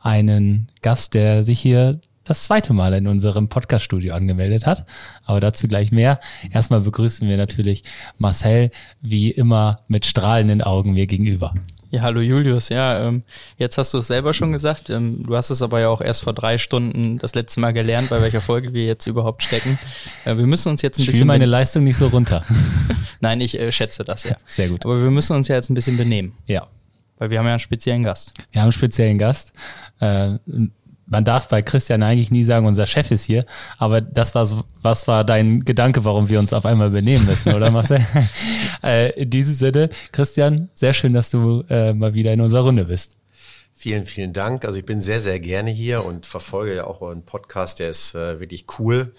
einen Gast, der sich hier das zweite Mal in unserem Podcast-Studio angemeldet hat. Aber dazu gleich mehr. Erstmal begrüßen wir natürlich Marcel, wie immer mit strahlenden Augen mir gegenüber. Ja, hallo Julius. Ja, ähm, jetzt hast du es selber schon gesagt. Ähm, du hast es aber ja auch erst vor drei Stunden das letzte Mal gelernt, bei welcher Folge wir jetzt überhaupt stecken. Äh, wir müssen uns jetzt ein ich bisschen. meine Leistung nicht so runter. Nein, ich äh, schätze das ja. Sehr gut. Aber wir müssen uns ja jetzt ein bisschen benehmen. Ja. Weil wir haben ja einen speziellen Gast. Wir haben einen speziellen Gast. Äh, man darf bei Christian eigentlich nie sagen, unser Chef ist hier, aber das war so, was war dein Gedanke, warum wir uns auf einmal benehmen müssen, oder Marcel? äh, in diesem Sinne, Christian, sehr schön, dass du äh, mal wieder in unserer Runde bist. Vielen, vielen Dank. Also ich bin sehr, sehr gerne hier und verfolge ja auch euren Podcast, der ist äh, wirklich cool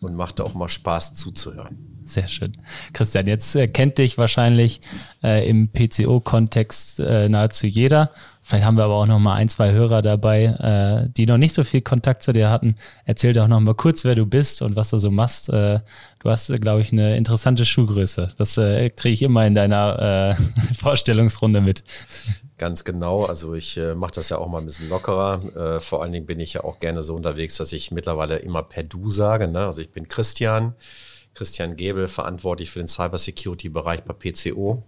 und macht auch mal Spaß zuzuhören. Sehr schön. Christian, jetzt äh, kennt dich wahrscheinlich äh, im PCO-Kontext äh, nahezu jeder. Vielleicht haben wir aber auch noch mal ein, zwei Hörer dabei, äh, die noch nicht so viel Kontakt zu dir hatten. Erzähl doch noch mal kurz, wer du bist und was du so machst. Äh, du hast, glaube ich, eine interessante Schuhgröße. Das kriege ich immer in deiner Vorstellungsrunde mit. Ganz genau. Also ich äh, mache das ja auch mal ein bisschen lockerer. Äh, vor allen Dingen bin ich ja auch gerne so unterwegs, dass ich mittlerweile immer per Du sage. Ne? Also ich bin Christian, Christian Gebel, verantwortlich für den Cybersecurity-Bereich bei PCO.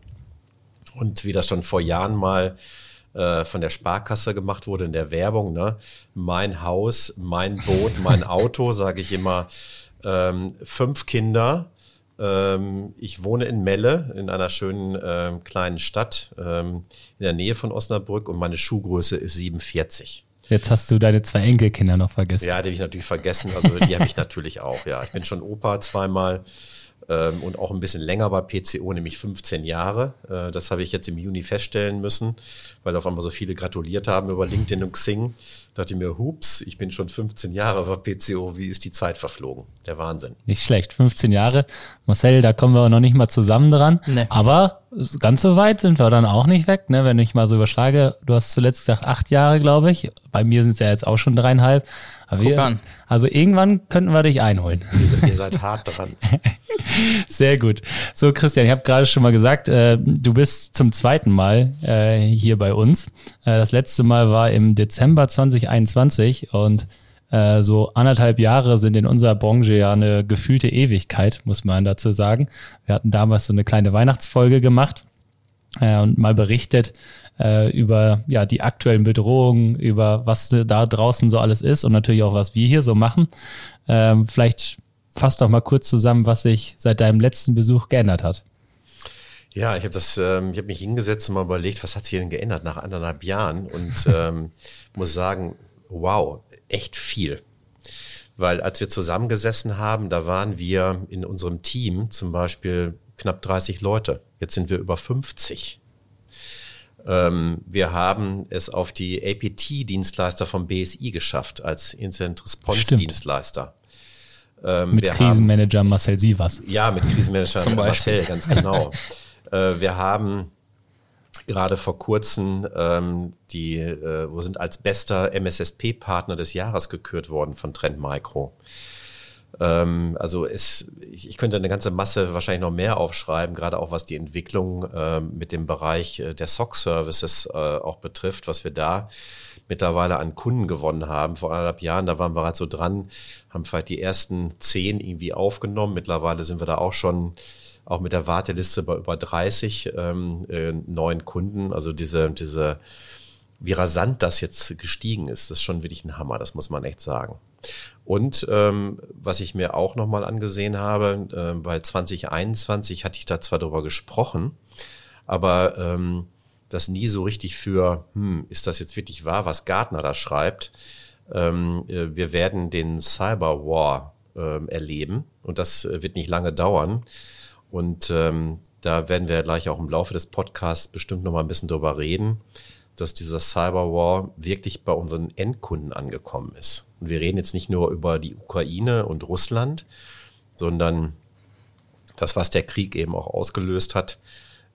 Und wie das schon vor Jahren mal äh, von der Sparkasse gemacht wurde in der Werbung, ne? mein Haus, mein Boot, mein Auto, sage ich immer, ähm, fünf Kinder, ähm, ich wohne in Melle, in einer schönen ähm, kleinen Stadt ähm, in der Nähe von Osnabrück und meine Schuhgröße ist 47. Jetzt hast du deine zwei Enkelkinder noch vergessen. Ja, die habe ich natürlich vergessen. Also die habe ich natürlich auch. Ja, ich bin schon Opa zweimal ähm, und auch ein bisschen länger bei PCO, nämlich 15 Jahre. Äh, das habe ich jetzt im Juni feststellen müssen, weil auf einmal so viele gratuliert haben über LinkedIn und Xing. Da dachte ich mir, hups, ich bin schon 15 Jahre bei PCO, wie ist die Zeit verflogen? Der Wahnsinn. Nicht schlecht, 15 Jahre. Marcel, da kommen wir noch nicht mal zusammen dran. Nee. Aber ganz so weit sind wir dann auch nicht weg, ne? wenn ich mal so überschlage. Du hast zuletzt gesagt acht Jahre, glaube ich. Bei mir sind es ja jetzt auch schon dreieinhalb. Aber Guck wir, an. Also irgendwann könnten wir dich einholen. Ihr, ihr seid hart dran. Sehr gut. So, Christian, ich habe gerade schon mal gesagt, äh, du bist zum zweiten Mal äh, hier bei uns. Äh, das letzte Mal war im Dezember 2021 und äh, so anderthalb Jahre sind in unserer Branche ja eine gefühlte Ewigkeit, muss man dazu sagen. Wir hatten damals so eine kleine Weihnachtsfolge gemacht äh, und mal berichtet, äh, über ja die aktuellen Bedrohungen, über was da draußen so alles ist und natürlich auch, was wir hier so machen. Ähm, vielleicht fass doch mal kurz zusammen, was sich seit deinem letzten Besuch geändert hat. Ja, ich habe das, ähm, ich habe mich hingesetzt und mal überlegt, was hat sich denn geändert nach anderthalb Jahren und ähm, muss sagen, wow, echt viel. Weil als wir zusammengesessen haben, da waren wir in unserem Team zum Beispiel knapp 30 Leute. Jetzt sind wir über 50. Ähm, wir haben es auf die APT-Dienstleister vom BSI geschafft als Incident Response-Dienstleister. Ähm, mit Krisenmanager haben, Marcel Sievers. Ja, mit Krisenmanager Marcel, ganz genau. äh, wir haben gerade vor kurzem ähm, die, äh, wo sind als bester MSSP-Partner des Jahres gekürt worden von Trend Micro. Ähm, also es, ich, könnte eine ganze Masse wahrscheinlich noch mehr aufschreiben, gerade auch was die Entwicklung äh, mit dem Bereich äh, der SOC-Services äh, auch betrifft, was wir da mittlerweile an Kunden gewonnen haben. Vor anderthalb Jahren, da waren wir halt so dran, haben vielleicht die ersten zehn irgendwie aufgenommen. Mittlerweile sind wir da auch schon auch mit der Warteliste bei über 30 ähm, äh, neuen Kunden. Also diese, diese, wie rasant das jetzt gestiegen ist, das ist schon wirklich ein Hammer, das muss man echt sagen. Und ähm, was ich mir auch nochmal angesehen habe, äh, bei 2021 hatte ich da zwar darüber gesprochen, aber ähm, das nie so richtig für, hm, ist das jetzt wirklich wahr, was Gartner da schreibt. Ähm, äh, wir werden den Cyber War ähm, erleben und das äh, wird nicht lange dauern. Und ähm, da werden wir gleich auch im Laufe des Podcasts bestimmt nochmal ein bisschen drüber reden, dass dieser Cyberwar wirklich bei unseren Endkunden angekommen ist. Und wir reden jetzt nicht nur über die Ukraine und Russland, sondern das, was der Krieg eben auch ausgelöst hat,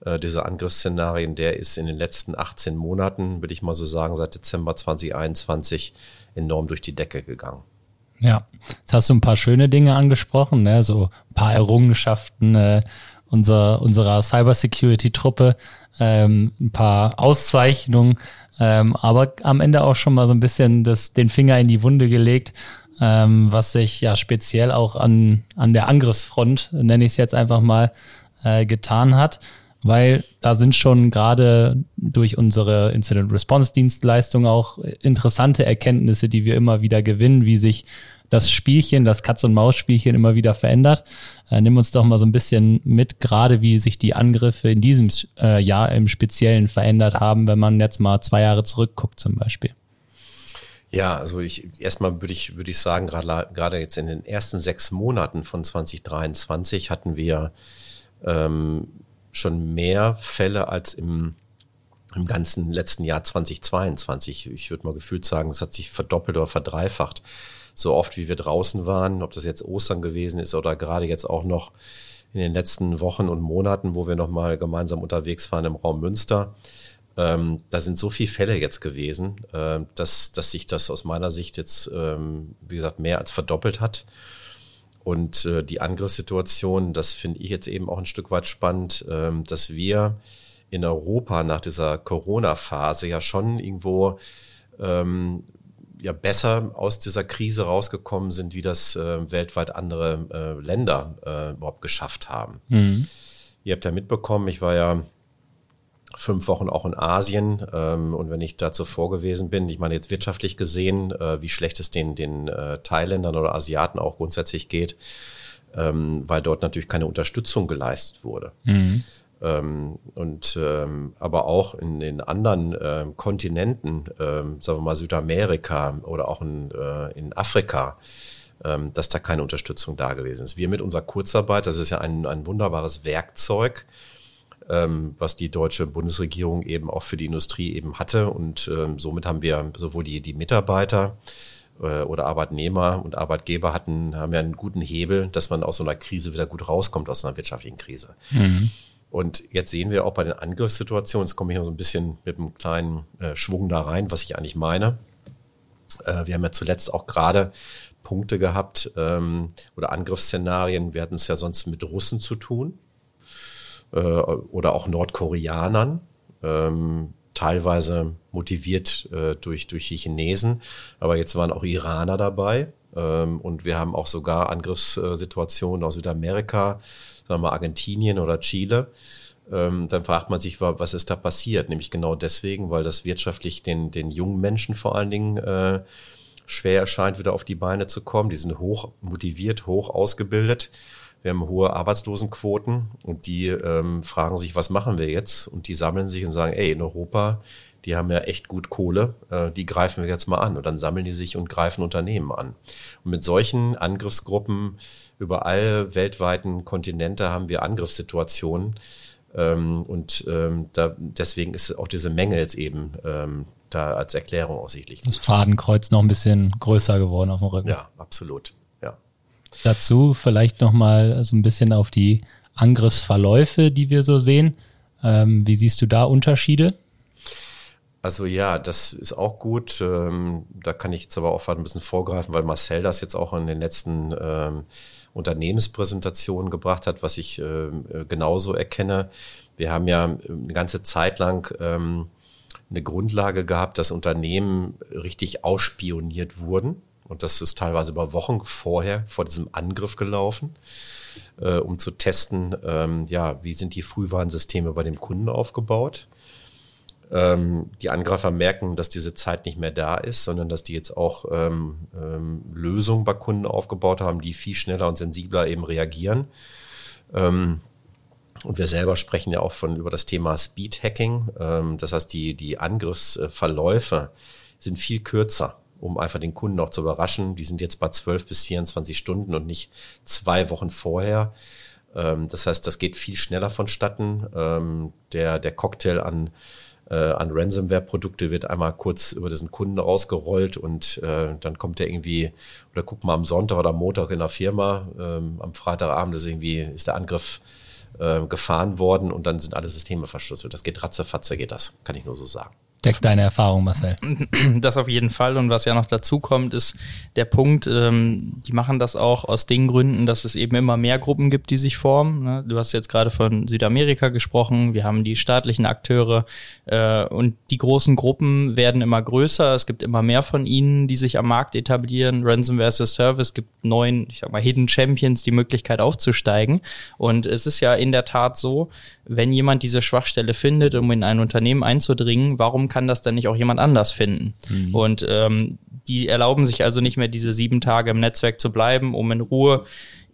äh, diese Angriffsszenarien, der ist in den letzten 18 Monaten, würde ich mal so sagen, seit Dezember 2021 enorm durch die Decke gegangen. Ja, jetzt hast du ein paar schöne Dinge angesprochen, ne? so ein paar Errungenschaften äh, unserer, unserer Cybersecurity-Truppe, ähm, ein paar Auszeichnungen, ähm, aber am Ende auch schon mal so ein bisschen das, den Finger in die Wunde gelegt, ähm, was sich ja speziell auch an, an der Angriffsfront, nenne ich es jetzt einfach mal, äh, getan hat weil da sind schon gerade durch unsere Incident Response Dienstleistung auch interessante Erkenntnisse, die wir immer wieder gewinnen, wie sich das Spielchen, das Katz- und Maus-Spielchen immer wieder verändert. Äh, nimm uns doch mal so ein bisschen mit, gerade wie sich die Angriffe in diesem äh, Jahr im Speziellen verändert haben, wenn man jetzt mal zwei Jahre zurückguckt zum Beispiel. Ja, also ich erstmal würde ich würde ich sagen, gerade gerade jetzt in den ersten sechs Monaten von 2023 hatten wir ähm, schon mehr Fälle als im, im ganzen letzten Jahr 2022. Ich würde mal gefühlt sagen, es hat sich verdoppelt oder verdreifacht. So oft wie wir draußen waren, ob das jetzt Ostern gewesen ist oder gerade jetzt auch noch in den letzten Wochen und Monaten, wo wir nochmal gemeinsam unterwegs waren im Raum Münster. Ähm, da sind so viele Fälle jetzt gewesen, äh, dass, dass sich das aus meiner Sicht jetzt, ähm, wie gesagt, mehr als verdoppelt hat. Und äh, die Angriffssituation, das finde ich jetzt eben auch ein Stück weit spannend, ähm, dass wir in Europa nach dieser Corona-Phase ja schon irgendwo ähm, ja besser aus dieser Krise rausgekommen sind, wie das äh, weltweit andere äh, Länder äh, überhaupt geschafft haben. Mhm. Ihr habt ja mitbekommen, ich war ja fünf Wochen auch in Asien. Ähm, und wenn ich da zuvor gewesen bin, ich meine jetzt wirtschaftlich gesehen, äh, wie schlecht es den, den äh, Thailändern oder Asiaten auch grundsätzlich geht, ähm, weil dort natürlich keine Unterstützung geleistet wurde. Mhm. Ähm, und ähm, aber auch in den anderen äh, Kontinenten, ähm, sagen wir mal Südamerika oder auch in, äh, in Afrika, ähm, dass da keine Unterstützung da gewesen ist. Wir mit unserer Kurzarbeit, das ist ja ein, ein wunderbares Werkzeug, ähm, was die deutsche Bundesregierung eben auch für die Industrie eben hatte. Und ähm, somit haben wir sowohl die, die Mitarbeiter äh, oder Arbeitnehmer und Arbeitgeber hatten, haben ja einen guten Hebel, dass man aus so einer Krise wieder gut rauskommt, aus einer wirtschaftlichen Krise. Mhm. Und jetzt sehen wir auch bei den Angriffssituationen, jetzt komme ich noch so ein bisschen mit einem kleinen äh, Schwung da rein, was ich eigentlich meine. Äh, wir haben ja zuletzt auch gerade Punkte gehabt ähm, oder Angriffsszenarien. Wir hatten es ja sonst mit Russen zu tun äh, oder auch Nordkoreanern, ähm, teilweise motiviert äh, durch, durch die Chinesen. Aber jetzt waren auch Iraner dabei. Ähm, und wir haben auch sogar Angriffssituationen aus Südamerika, sagen wir mal Argentinien oder Chile. Ähm, dann fragt man sich, was ist da passiert? Nämlich genau deswegen, weil das wirtschaftlich den, den jungen Menschen vor allen Dingen äh, schwer erscheint, wieder auf die Beine zu kommen. Die sind hoch motiviert, hoch ausgebildet. Wir haben hohe Arbeitslosenquoten und die ähm, fragen sich, was machen wir jetzt? Und die sammeln sich und sagen, ey, in Europa, die haben ja echt gut Kohle, äh, die greifen wir jetzt mal an. Und dann sammeln die sich und greifen Unternehmen an. Und mit solchen Angriffsgruppen über alle weltweiten Kontinente haben wir Angriffssituationen. Ähm, und ähm, da, deswegen ist auch diese Menge jetzt eben ähm, da als Erklärung aussichtlich. Das Fadenkreuz noch ein bisschen größer geworden auf dem Rücken. Ja, absolut. Dazu vielleicht nochmal so ein bisschen auf die Angriffsverläufe, die wir so sehen. Ähm, wie siehst du da Unterschiede? Also ja, das ist auch gut. Ähm, da kann ich jetzt aber auch ein bisschen vorgreifen, weil Marcel das jetzt auch in den letzten ähm, Unternehmenspräsentationen gebracht hat, was ich äh, genauso erkenne. Wir haben ja eine ganze Zeit lang ähm, eine Grundlage gehabt, dass Unternehmen richtig ausspioniert wurden. Und das ist teilweise über Wochen vorher, vor diesem Angriff gelaufen, äh, um zu testen, ähm, ja, wie sind die Frühwarnsysteme bei dem Kunden aufgebaut. Ähm, die Angreifer merken, dass diese Zeit nicht mehr da ist, sondern dass die jetzt auch ähm, ähm, Lösungen bei Kunden aufgebaut haben, die viel schneller und sensibler eben reagieren. Ähm, und wir selber sprechen ja auch von über das Thema Speed Hacking. Ähm, das heißt, die, die Angriffsverläufe sind viel kürzer um einfach den Kunden auch zu überraschen. Die sind jetzt bei 12 bis 24 Stunden und nicht zwei Wochen vorher. Ähm, das heißt, das geht viel schneller vonstatten. Ähm, der, der Cocktail an äh, an Ransomware-Produkte wird einmal kurz über diesen Kunden rausgerollt und äh, dann kommt der irgendwie, oder guckt mal am Sonntag oder Montag in der Firma, ähm, am Freitagabend ist irgendwie, ist der Angriff äh, gefahren worden und dann sind alle Systeme verschlüsselt. Das geht ratzefatze, geht das, kann ich nur so sagen. Deckt deine Erfahrung, Marcel. Das auf jeden Fall. Und was ja noch dazu kommt, ist der Punkt, ähm, die machen das auch aus den Gründen, dass es eben immer mehr Gruppen gibt, die sich formen. Ne? Du hast jetzt gerade von Südamerika gesprochen. Wir haben die staatlichen Akteure äh, und die großen Gruppen werden immer größer. Es gibt immer mehr von ihnen, die sich am Markt etablieren. Ransomware as a Service gibt neun, ich sag mal, Hidden Champions die Möglichkeit aufzusteigen. Und es ist ja in der Tat so, wenn jemand diese Schwachstelle findet, um in ein Unternehmen einzudringen, warum kann das dann nicht auch jemand anders finden? Mhm. Und ähm, die erlauben sich also nicht mehr diese sieben Tage im Netzwerk zu bleiben, um in Ruhe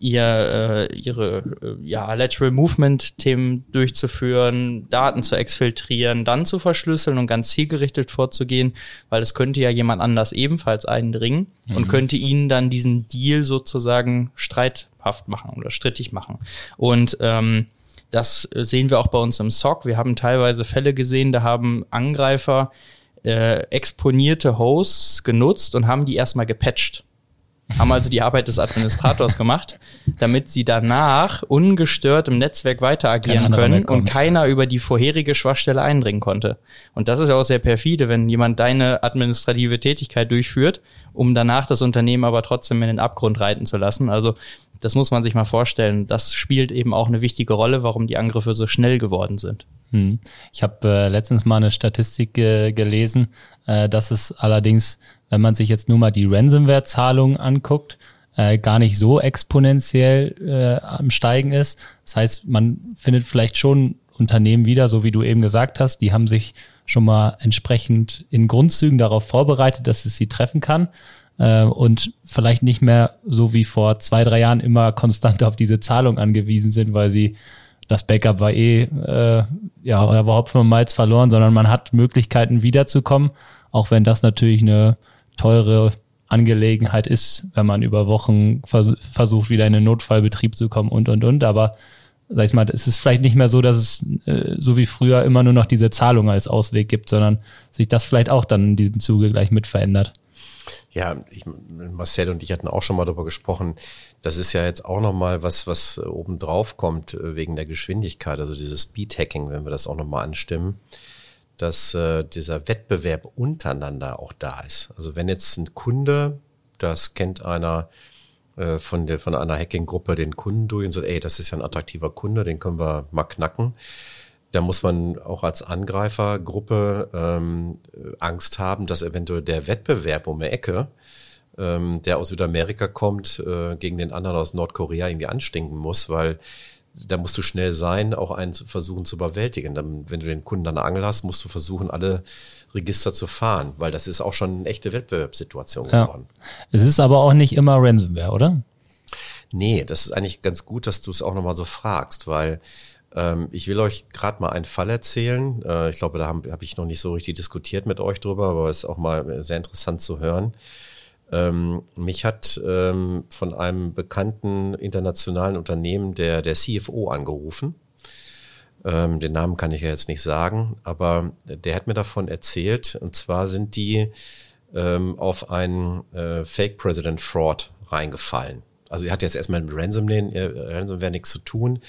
ihr äh, ihre äh, ja lateral Movement Themen durchzuführen, Daten zu exfiltrieren, dann zu verschlüsseln und ganz zielgerichtet vorzugehen, weil es könnte ja jemand anders ebenfalls eindringen mhm. und könnte ihnen dann diesen Deal sozusagen streithaft machen oder strittig machen. Und ähm, das sehen wir auch bei uns im SOC. Wir haben teilweise Fälle gesehen, da haben Angreifer äh, exponierte Hosts genutzt und haben die erstmal gepatcht. Haben also die Arbeit des Administrators gemacht, damit sie danach ungestört im Netzwerk weiter agieren können und keiner über die vorherige Schwachstelle eindringen konnte. Und das ist ja auch sehr perfide, wenn jemand deine administrative Tätigkeit durchführt, um danach das Unternehmen aber trotzdem in den Abgrund reiten zu lassen. Also das muss man sich mal vorstellen. Das spielt eben auch eine wichtige Rolle, warum die Angriffe so schnell geworden sind. Hm. Ich habe äh, letztens mal eine Statistik äh, gelesen, äh, dass es allerdings, wenn man sich jetzt nur mal die Ransomware-Zahlungen anguckt, äh, gar nicht so exponentiell äh, am Steigen ist. Das heißt, man findet vielleicht schon Unternehmen wieder, so wie du eben gesagt hast, die haben sich schon mal entsprechend in Grundzügen darauf vorbereitet, dass es sie treffen kann äh, und vielleicht nicht mehr so wie vor zwei, drei Jahren immer konstant auf diese Zahlung angewiesen sind, weil sie das Backup war eh äh, ja überhaupt von Malz verloren, sondern man hat Möglichkeiten wiederzukommen, auch wenn das natürlich eine teure Angelegenheit ist, wenn man über Wochen vers versucht, wieder in den Notfallbetrieb zu kommen und und und. Aber sag ich mal, es ist vielleicht nicht mehr so, dass es äh, so wie früher immer nur noch diese Zahlung als Ausweg gibt, sondern sich das vielleicht auch dann in diesem Zuge gleich mit verändert. Ja, ich, Marcel und ich hatten auch schon mal darüber gesprochen. Das ist ja jetzt auch nochmal was, was oben drauf kommt äh, wegen der Geschwindigkeit, also dieses Speed-Hacking, wenn wir das auch nochmal anstimmen, dass äh, dieser Wettbewerb untereinander auch da ist. Also wenn jetzt ein Kunde, das kennt einer äh, von der von einer Hacking-Gruppe den Kunden durch und sagt, ey, das ist ja ein attraktiver Kunde, den können wir mal knacken da muss man auch als Angreifergruppe ähm, Angst haben, dass eventuell der Wettbewerb um die Ecke, ähm, der aus Südamerika kommt, äh, gegen den anderen aus Nordkorea irgendwie anstinken muss, weil da musst du schnell sein, auch einen versuchen zu überwältigen. Dann, wenn du den Kunden dann Angel hast, musst du versuchen, alle Register zu fahren, weil das ist auch schon eine echte Wettbewerbssituation geworden. Ja. Es ist aber auch nicht immer Ransomware, oder? Nee, das ist eigentlich ganz gut, dass du es auch nochmal so fragst, weil ähm, ich will euch gerade mal einen Fall erzählen. Äh, ich glaube, da habe hab ich noch nicht so richtig diskutiert mit euch drüber, aber es ist auch mal sehr interessant zu hören. Ähm, mich hat ähm, von einem bekannten internationalen Unternehmen der, der CFO angerufen. Ähm, den Namen kann ich ja jetzt nicht sagen, aber der hat mir davon erzählt. Und zwar sind die ähm, auf einen äh, Fake President Fraud reingefallen. Also er hat jetzt erstmal mit Ransomware, äh, Ransomware nichts zu tun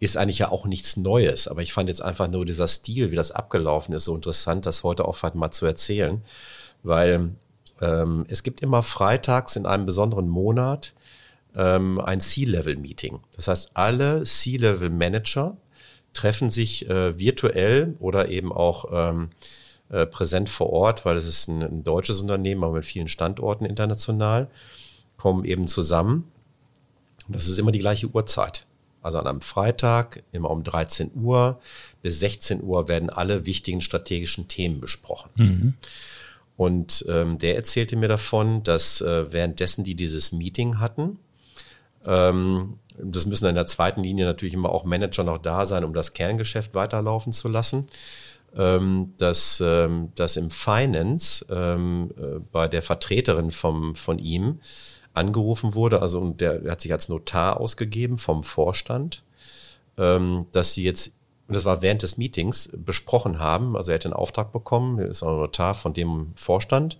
ist eigentlich ja auch nichts Neues. Aber ich fand jetzt einfach nur dieser Stil, wie das abgelaufen ist, so interessant, das heute auch mal zu erzählen. Weil ähm, es gibt immer freitags in einem besonderen Monat ähm, ein C-Level-Meeting. Das heißt, alle C-Level-Manager treffen sich äh, virtuell oder eben auch ähm, äh, präsent vor Ort, weil es ist ein, ein deutsches Unternehmen, aber mit vielen Standorten international, kommen eben zusammen. Das ist immer die gleiche Uhrzeit. Also an einem Freitag, immer um 13 Uhr bis 16 Uhr werden alle wichtigen strategischen Themen besprochen. Mhm. Und ähm, der erzählte mir davon, dass äh, währenddessen die dieses Meeting hatten, ähm, das müssen in der zweiten Linie natürlich immer auch Manager noch da sein, um das Kerngeschäft weiterlaufen zu lassen, ähm, dass, ähm, dass im Finance ähm, äh, bei der Vertreterin vom, von ihm angerufen wurde, also und der, hat sich als Notar ausgegeben vom Vorstand, ähm, dass sie jetzt und das war während des Meetings, besprochen haben. Also er hätte einen Auftrag bekommen, er ist ein Notar von dem Vorstand.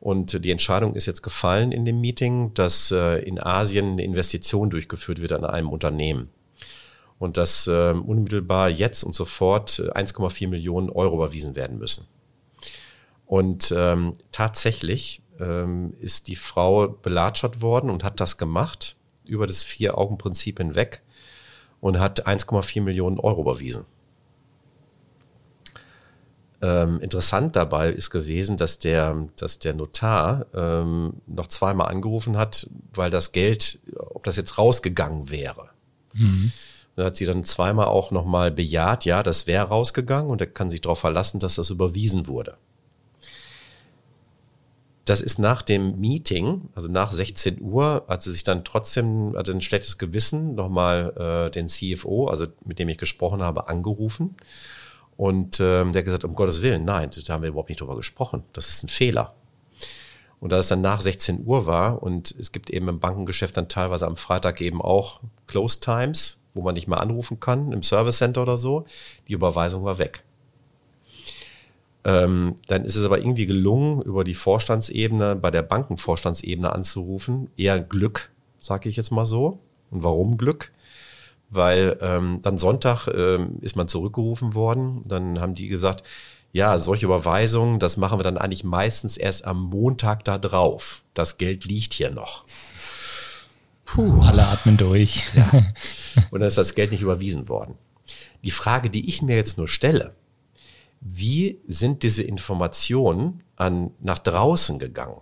Und die Entscheidung ist jetzt gefallen in dem Meeting, dass äh, in Asien eine Investition durchgeführt wird an einem Unternehmen. Und dass äh, unmittelbar jetzt und sofort 1,4 Millionen Euro überwiesen werden müssen. Und ähm, tatsächlich ähm, ist die Frau belatschert worden und hat das gemacht über das Vier-Augen-Prinzip hinweg und hat 1,4 Millionen Euro überwiesen. Ähm, interessant dabei ist gewesen, dass der, dass der Notar ähm, noch zweimal angerufen hat, weil das Geld, ob das jetzt rausgegangen wäre. Mhm. Dann hat sie dann zweimal auch nochmal bejaht, ja, das wäre rausgegangen und er kann sich darauf verlassen, dass das überwiesen wurde. Das ist nach dem Meeting, also nach 16 Uhr, hat sie sich dann trotzdem, hatte ein schlechtes Gewissen, nochmal äh, den CFO, also mit dem ich gesprochen habe, angerufen. Und ähm, der hat gesagt, um Gottes Willen, nein, da haben wir überhaupt nicht drüber gesprochen. Das ist ein Fehler. Und da es dann nach 16 Uhr war und es gibt eben im Bankengeschäft dann teilweise am Freitag eben auch Close Times, wo man nicht mehr anrufen kann, im Service Center oder so, die Überweisung war weg. Ähm, dann ist es aber irgendwie gelungen, über die Vorstandsebene, bei der Bankenvorstandsebene anzurufen. Eher Glück, sage ich jetzt mal so. Und warum Glück? Weil ähm, dann Sonntag ähm, ist man zurückgerufen worden. Dann haben die gesagt, ja, solche Überweisungen, das machen wir dann eigentlich meistens erst am Montag da drauf. Das Geld liegt hier noch. Puh. Alle atmen durch. Ja. Und dann ist das Geld nicht überwiesen worden. Die Frage, die ich mir jetzt nur stelle, wie sind diese Informationen an, nach draußen gegangen?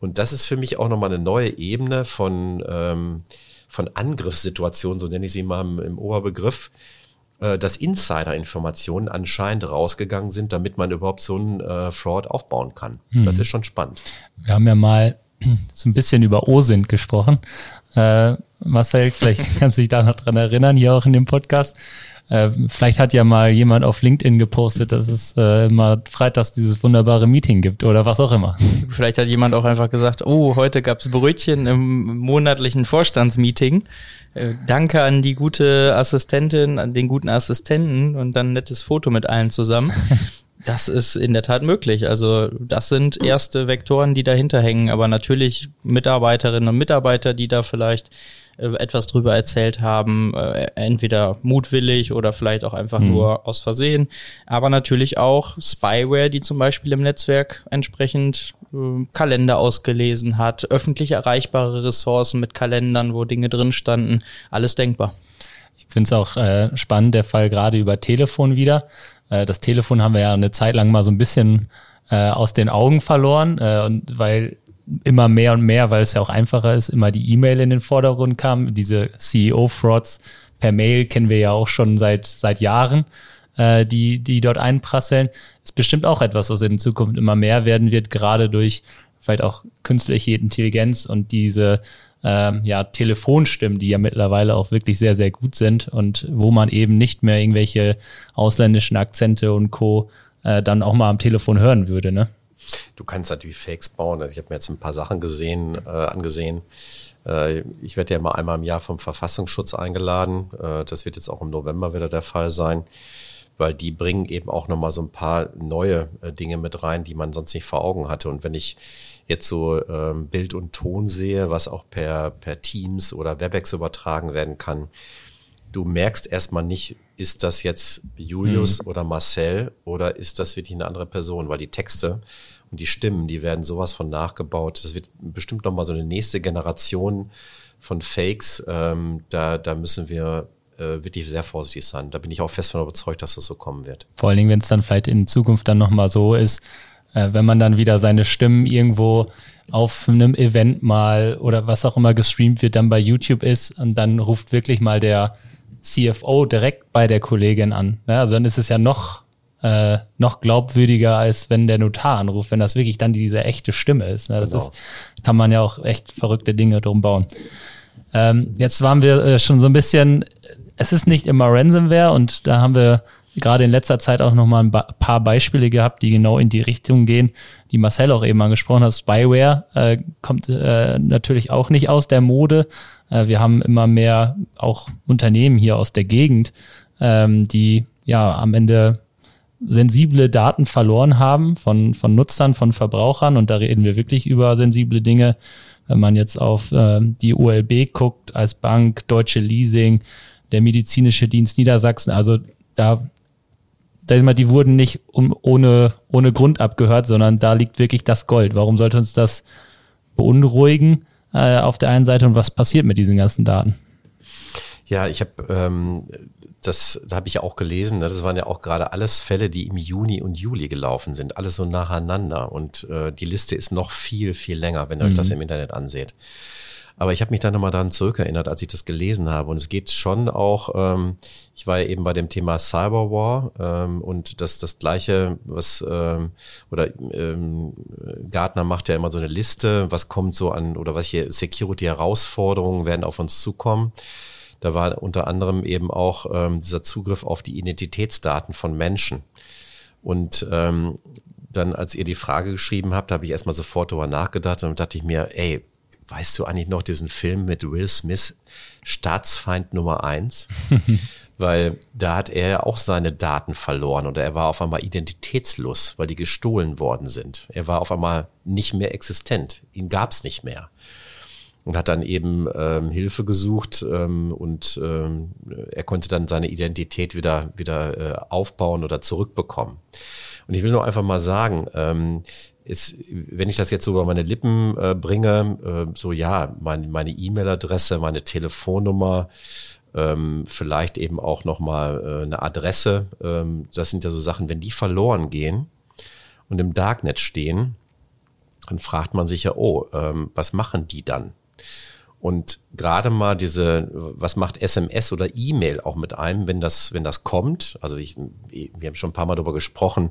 Und das ist für mich auch nochmal eine neue Ebene von, ähm, von Angriffssituationen, so nenne ich sie mal im, im Oberbegriff, äh, dass Insider-Informationen anscheinend rausgegangen sind, damit man überhaupt so einen äh, Fraud aufbauen kann. Hm. Das ist schon spannend. Wir haben ja mal so ein bisschen über OSINT gesprochen. Äh, Marcel, vielleicht kannst du dich da noch dran erinnern, hier auch in dem Podcast. Äh, vielleicht hat ja mal jemand auf LinkedIn gepostet, dass es äh, mal freitags dieses wunderbare Meeting gibt oder was auch immer. Vielleicht hat jemand auch einfach gesagt, oh, heute gab's Brötchen im monatlichen Vorstandsmeeting. Äh, danke an die gute Assistentin, an den guten Assistenten und dann ein nettes Foto mit allen zusammen. Das ist in der Tat möglich. Also das sind erste Vektoren, die dahinter hängen. Aber natürlich Mitarbeiterinnen und Mitarbeiter, die da vielleicht etwas drüber erzählt haben, äh, entweder mutwillig oder vielleicht auch einfach mhm. nur aus Versehen, aber natürlich auch Spyware, die zum Beispiel im Netzwerk entsprechend äh, Kalender ausgelesen hat, öffentlich erreichbare Ressourcen mit Kalendern, wo Dinge drin standen, alles denkbar. Ich finde es auch äh, spannend, der Fall gerade über Telefon wieder. Äh, das Telefon haben wir ja eine Zeit lang mal so ein bisschen äh, aus den Augen verloren, äh, und weil immer mehr und mehr, weil es ja auch einfacher ist, immer die E-Mail in den Vordergrund kam. Diese CEO-Frauds per Mail kennen wir ja auch schon seit, seit Jahren, äh, die, die dort einprasseln. Ist bestimmt auch etwas, was in Zukunft immer mehr werden wird, gerade durch vielleicht auch künstliche Intelligenz und diese ähm, ja, Telefonstimmen, die ja mittlerweile auch wirklich sehr, sehr gut sind und wo man eben nicht mehr irgendwelche ausländischen Akzente und Co. Äh, dann auch mal am Telefon hören würde, ne? Du kannst natürlich Fakes bauen. Also ich habe mir jetzt ein paar Sachen gesehen, äh, angesehen. Äh, ich werde ja mal einmal im Jahr vom Verfassungsschutz eingeladen. Äh, das wird jetzt auch im November wieder der Fall sein, weil die bringen eben auch nochmal so ein paar neue äh, Dinge mit rein, die man sonst nicht vor Augen hatte. Und wenn ich jetzt so ähm, Bild und Ton sehe, was auch per, per Teams oder Webex übertragen werden kann, du merkst erstmal nicht, ist das jetzt Julius mhm. oder Marcel oder ist das wirklich eine andere Person, weil die Texte und die Stimmen, die werden sowas von nachgebaut. Das wird bestimmt nochmal so eine nächste Generation von Fakes. Ähm, da, da müssen wir äh, wirklich sehr vorsichtig sein. Da bin ich auch fest von überzeugt, dass das so kommen wird. Vor allen Dingen, wenn es dann vielleicht in Zukunft dann nochmal so ist, äh, wenn man dann wieder seine Stimmen irgendwo auf einem Event mal oder was auch immer gestreamt wird, dann bei YouTube ist und dann ruft wirklich mal der CFO direkt bei der Kollegin an. Ne? Also dann ist es ja noch äh, noch glaubwürdiger, als wenn der Notar anruft, wenn das wirklich dann diese echte Stimme ist. Ne? Das genau. ist, kann man ja auch echt verrückte Dinge drum bauen. Ähm, jetzt waren wir äh, schon so ein bisschen, es ist nicht immer Ransomware und da haben wir gerade in letzter Zeit auch noch mal ein paar Beispiele gehabt, die genau in die Richtung gehen, die Marcel auch eben angesprochen hat. Spyware äh, kommt äh, natürlich auch nicht aus der Mode. Äh, wir haben immer mehr auch Unternehmen hier aus der Gegend, ähm, die ja am Ende sensible Daten verloren haben von, von Nutzern, von Verbrauchern. Und da reden wir wirklich über sensible Dinge. Wenn man jetzt auf äh, die ULB guckt als Bank, Deutsche Leasing, der medizinische Dienst Niedersachsen, also da, da mal, die wurden nicht um, ohne, ohne Grund abgehört, sondern da liegt wirklich das Gold. Warum sollte uns das beunruhigen äh, auf der einen Seite und was passiert mit diesen ganzen Daten? Ja, ich habe ähm, das, da habe ich ja auch gelesen, ne, das waren ja auch gerade alles Fälle, die im Juni und Juli gelaufen sind, alles so nacheinander. Und äh, die Liste ist noch viel, viel länger, wenn ihr mhm. euch das mhm. im Internet anseht. Aber ich habe mich dann nochmal daran zurückerinnert, als ich das gelesen habe. Und es geht schon auch, ähm, ich war ja eben bei dem Thema Cyberwar ähm, und das das gleiche, was ähm, oder ähm, Gartner macht ja immer so eine Liste, was kommt so an oder was hier Security-Herausforderungen werden auf uns zukommen. Da war unter anderem eben auch ähm, dieser Zugriff auf die Identitätsdaten von Menschen. Und ähm, dann, als ihr die Frage geschrieben habt, habe ich erstmal sofort darüber nachgedacht und dachte ich mir, ey, weißt du eigentlich noch diesen Film mit Will Smith, Staatsfeind Nummer eins? weil da hat er ja auch seine Daten verloren oder er war auf einmal identitätslos, weil die gestohlen worden sind. Er war auf einmal nicht mehr existent. Ihn gab's nicht mehr und hat dann eben ähm, Hilfe gesucht ähm, und ähm, er konnte dann seine Identität wieder wieder äh, aufbauen oder zurückbekommen. Und ich will nur einfach mal sagen, ähm, ist, wenn ich das jetzt so über meine Lippen äh, bringe, äh, so ja, mein, meine E-Mail-Adresse, meine Telefonnummer, ähm, vielleicht eben auch nochmal äh, eine Adresse, ähm, das sind ja so Sachen, wenn die verloren gehen und im Darknet stehen, dann fragt man sich ja, oh, ähm, was machen die dann? Und gerade mal diese, was macht SMS oder E-Mail auch mit einem, wenn das, wenn das kommt? Also ich, wir haben schon ein paar Mal darüber gesprochen,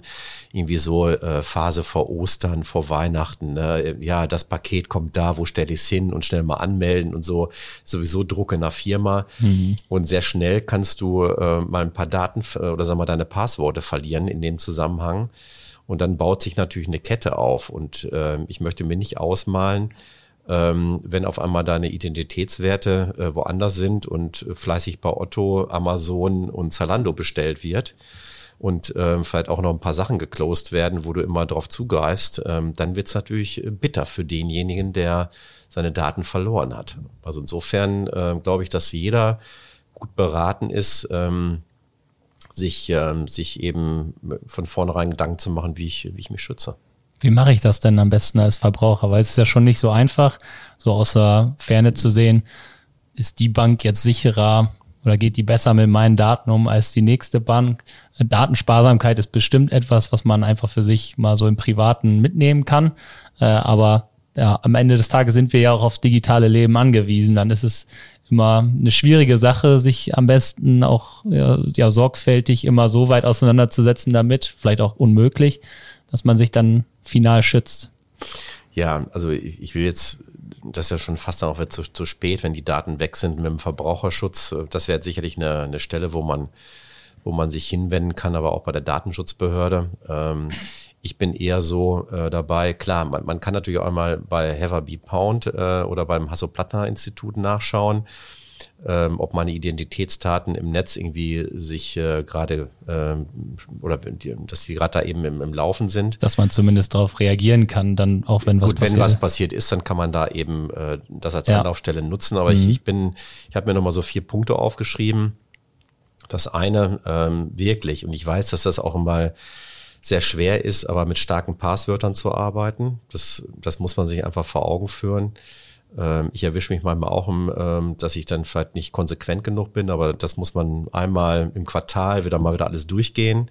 irgendwie so äh, Phase vor Ostern, vor Weihnachten. Ne? Ja, das Paket kommt da, wo stelle ich es hin und schnell mal anmelden und so. Sowieso Druck in der Firma. Mhm. Und sehr schnell kannst du äh, mal ein paar Daten oder sag mal deine Passworte verlieren in dem Zusammenhang. Und dann baut sich natürlich eine Kette auf. Und äh, ich möchte mir nicht ausmalen, ähm, wenn auf einmal deine Identitätswerte äh, woanders sind und fleißig bei Otto, Amazon und Zalando bestellt wird und ähm, vielleicht auch noch ein paar Sachen geclosed werden, wo du immer drauf zugreifst, ähm, dann wird's natürlich bitter für denjenigen, der seine Daten verloren hat. Also insofern äh, glaube ich, dass jeder gut beraten ist, ähm, sich, ähm, sich eben von vornherein Gedanken zu machen, wie ich, wie ich mich schütze. Wie mache ich das denn am besten als Verbraucher? Weil es ist ja schon nicht so einfach, so außer Ferne zu sehen, ist die Bank jetzt sicherer oder geht die besser mit meinen Daten um als die nächste Bank? Datensparsamkeit ist bestimmt etwas, was man einfach für sich mal so im Privaten mitnehmen kann. Äh, aber ja, am Ende des Tages sind wir ja auch aufs digitale Leben angewiesen. Dann ist es immer eine schwierige Sache, sich am besten auch ja, ja, sorgfältig immer so weit auseinanderzusetzen damit, vielleicht auch unmöglich, dass man sich dann final schützt. Ja, also ich, ich will jetzt, das ist ja schon fast auch zu, zu spät, wenn die Daten weg sind mit dem Verbraucherschutz. Das wäre sicherlich eine, eine Stelle, wo man, wo man sich hinwenden kann, aber auch bei der Datenschutzbehörde. Ähm, ich bin eher so äh, dabei, klar, man, man kann natürlich auch mal bei Have a Pound äh, oder beim Hasso-Plattner-Institut nachschauen ähm, ob meine Identitätsdaten im Netz irgendwie sich äh, gerade ähm, oder dass die gerade da eben im, im Laufen sind. Dass man zumindest darauf reagieren kann, dann auch wenn was Gut, passiert. wenn was passiert ist, dann kann man da eben äh, das als ja. Anlaufstelle nutzen. Aber mhm. ich, ich bin, ich habe mir nochmal so vier Punkte aufgeschrieben. Das eine ähm, wirklich, und ich weiß, dass das auch mal sehr schwer ist, aber mit starken Passwörtern zu arbeiten. Das, das muss man sich einfach vor Augen führen. Ähm, ich erwische mich manchmal auch, ähm, dass ich dann vielleicht nicht konsequent genug bin, aber das muss man einmal im Quartal wieder mal wieder alles durchgehen.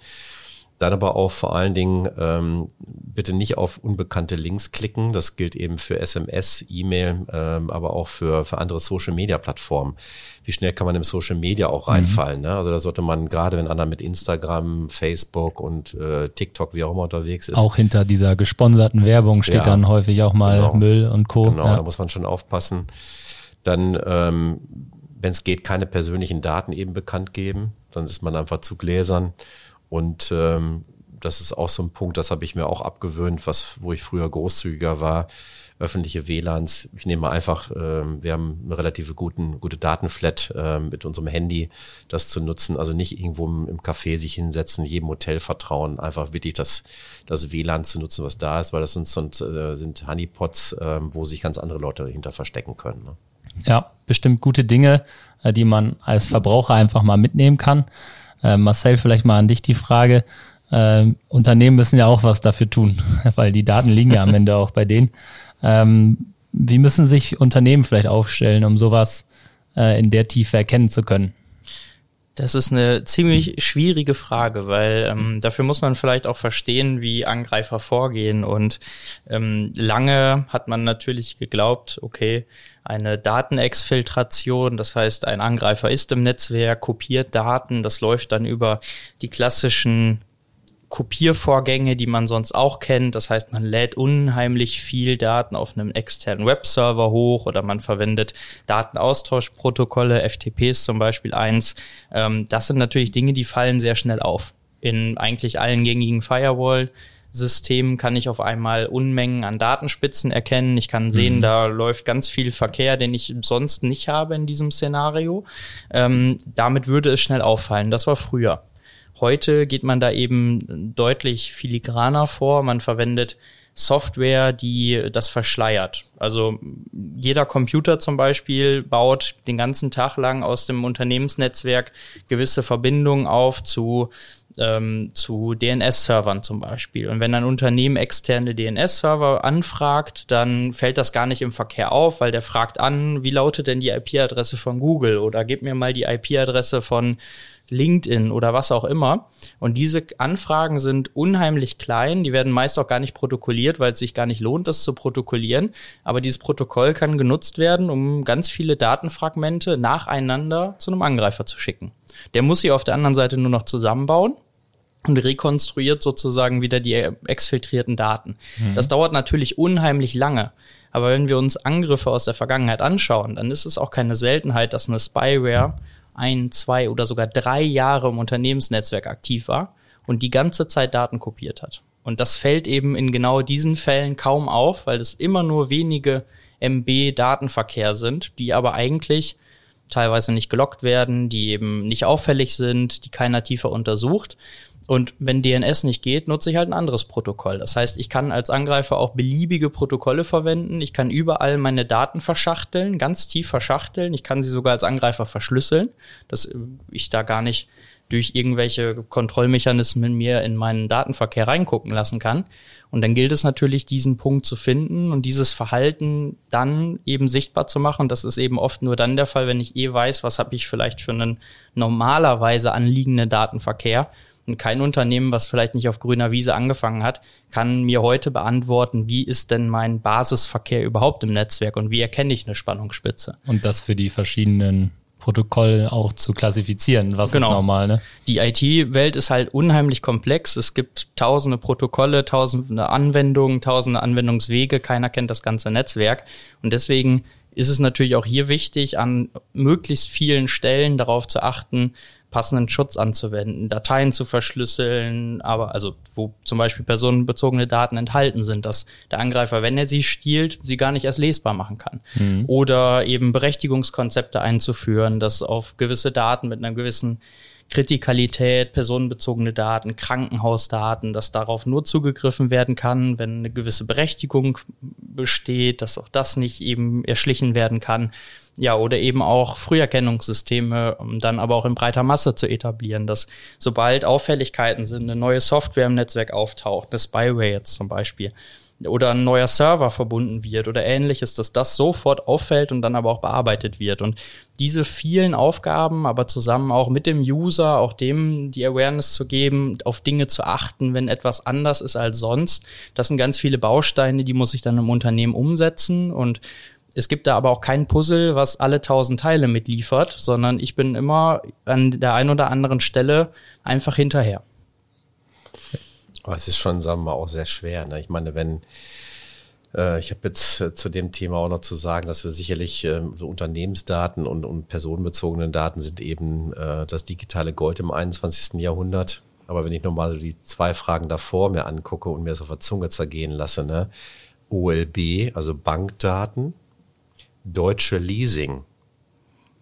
Dann aber auch vor allen Dingen ähm, bitte nicht auf unbekannte Links klicken. Das gilt eben für SMS, E-Mail, ähm, aber auch für, für andere Social-Media-Plattformen. Wie schnell kann man im Social Media auch mhm. reinfallen? Mhm. Ne? Also da sollte man gerade, wenn einer mit Instagram, Facebook und äh, TikTok, wie auch immer unterwegs ist. Auch hinter dieser gesponserten Werbung steht ja, dann häufig auch mal genau. Müll und Co. Genau, ja. da muss man schon aufpassen. Dann, ähm, wenn es geht, keine persönlichen Daten eben bekannt geben. Dann ist man einfach zu gläsern und ähm, das ist auch so ein Punkt, das habe ich mir auch abgewöhnt, was, wo ich früher großzügiger war öffentliche WLANs. Ich nehme einfach, äh, wir haben eine relativ guten, gute Datenflat äh, mit unserem Handy, das zu nutzen. Also nicht irgendwo im, im Café sich hinsetzen, jedem Hotel vertrauen, einfach wirklich das, das WLAN zu nutzen, was da ist, weil das sind, sind, äh, sind Honeypots, äh, wo sich ganz andere Leute hinter verstecken können. Ne? Ja, bestimmt gute Dinge, äh, die man als Verbraucher einfach mal mitnehmen kann. Äh, Marcel, vielleicht mal an dich die Frage. Äh, Unternehmen müssen ja auch was dafür tun, weil die Daten liegen ja am Ende auch bei denen. Ähm, wie müssen sich Unternehmen vielleicht aufstellen, um sowas äh, in der Tiefe erkennen zu können? Das ist eine ziemlich schwierige Frage, weil ähm, dafür muss man vielleicht auch verstehen, wie Angreifer vorgehen. Und ähm, lange hat man natürlich geglaubt, okay, eine Datenexfiltration, das heißt, ein Angreifer ist im Netzwerk, kopiert Daten, das läuft dann über die klassischen Kopiervorgänge, die man sonst auch kennt. Das heißt, man lädt unheimlich viel Daten auf einem externen Webserver hoch oder man verwendet Datenaustauschprotokolle, FTP ist zum Beispiel eins. Ähm, das sind natürlich Dinge, die fallen sehr schnell auf. In eigentlich allen gängigen Firewall Systemen kann ich auf einmal Unmengen an Datenspitzen erkennen. Ich kann sehen, mhm. da läuft ganz viel Verkehr, den ich sonst nicht habe in diesem Szenario. Ähm, damit würde es schnell auffallen. Das war früher. Heute geht man da eben deutlich filigraner vor. Man verwendet Software, die das verschleiert. Also jeder Computer zum Beispiel baut den ganzen Tag lang aus dem Unternehmensnetzwerk gewisse Verbindungen auf zu ähm, zu DNS-Servern zum Beispiel. Und wenn ein Unternehmen externe DNS-Server anfragt, dann fällt das gar nicht im Verkehr auf, weil der fragt an, wie lautet denn die IP-Adresse von Google oder gib mir mal die IP-Adresse von LinkedIn oder was auch immer. Und diese Anfragen sind unheimlich klein. Die werden meist auch gar nicht protokolliert, weil es sich gar nicht lohnt, das zu protokollieren. Aber dieses Protokoll kann genutzt werden, um ganz viele Datenfragmente nacheinander zu einem Angreifer zu schicken. Der muss sie auf der anderen Seite nur noch zusammenbauen und rekonstruiert sozusagen wieder die exfiltrierten Daten. Mhm. Das dauert natürlich unheimlich lange. Aber wenn wir uns Angriffe aus der Vergangenheit anschauen, dann ist es auch keine Seltenheit, dass eine Spyware ein, zwei oder sogar drei Jahre im Unternehmensnetzwerk aktiv war und die ganze Zeit Daten kopiert hat. Und das fällt eben in genau diesen Fällen kaum auf, weil es immer nur wenige MB Datenverkehr sind, die aber eigentlich teilweise nicht gelockt werden, die eben nicht auffällig sind, die keiner tiefer untersucht. Und wenn DNS nicht geht, nutze ich halt ein anderes Protokoll. Das heißt, ich kann als Angreifer auch beliebige Protokolle verwenden. Ich kann überall meine Daten verschachteln, ganz tief verschachteln. Ich kann sie sogar als Angreifer verschlüsseln, dass ich da gar nicht durch irgendwelche Kontrollmechanismen mir in meinen Datenverkehr reingucken lassen kann. Und dann gilt es natürlich, diesen Punkt zu finden und dieses Verhalten dann eben sichtbar zu machen. Das ist eben oft nur dann der Fall, wenn ich eh weiß, was habe ich vielleicht für einen normalerweise anliegenden Datenverkehr und kein Unternehmen, was vielleicht nicht auf grüner Wiese angefangen hat, kann mir heute beantworten, wie ist denn mein Basisverkehr überhaupt im Netzwerk und wie erkenne ich eine Spannungsspitze. Und das für die verschiedenen Protokolle auch zu klassifizieren, was genau. ist normal, ne? Die IT-Welt ist halt unheimlich komplex. Es gibt tausende Protokolle, tausende Anwendungen, tausende Anwendungswege. Keiner kennt das ganze Netzwerk. Und deswegen ist es natürlich auch hier wichtig, an möglichst vielen Stellen darauf zu achten, passenden Schutz anzuwenden, Dateien zu verschlüsseln, aber also wo zum Beispiel personenbezogene Daten enthalten sind, dass der Angreifer, wenn er sie stiehlt, sie gar nicht erst lesbar machen kann. Mhm. Oder eben Berechtigungskonzepte einzuführen, dass auf gewisse Daten mit einer gewissen Kritikalität, personenbezogene Daten, Krankenhausdaten, dass darauf nur zugegriffen werden kann, wenn eine gewisse Berechtigung besteht, dass auch das nicht eben erschlichen werden kann. Ja, oder eben auch Früherkennungssysteme, um dann aber auch in breiter Masse zu etablieren, dass sobald Auffälligkeiten sind, eine neue Software im Netzwerk auftaucht, eine Spyware jetzt zum Beispiel, oder ein neuer Server verbunden wird oder ähnliches, dass das sofort auffällt und dann aber auch bearbeitet wird. Und diese vielen Aufgaben, aber zusammen auch mit dem User, auch dem die Awareness zu geben, auf Dinge zu achten, wenn etwas anders ist als sonst, das sind ganz viele Bausteine, die muss ich dann im Unternehmen umsetzen und es gibt da aber auch kein Puzzle, was alle tausend Teile mitliefert, sondern ich bin immer an der einen oder anderen Stelle einfach hinterher. Aber es ist schon, sagen wir mal, auch sehr schwer. Ne? Ich meine, wenn äh, ich habe jetzt äh, zu dem Thema auch noch zu sagen, dass wir sicherlich äh, so Unternehmensdaten und, und personenbezogene Daten sind eben äh, das digitale Gold im 21. Jahrhundert. Aber wenn ich nochmal die zwei Fragen davor mir angucke und mir das auf der Zunge zergehen lasse, ne? OLB, also Bankdaten, deutsche Leasing,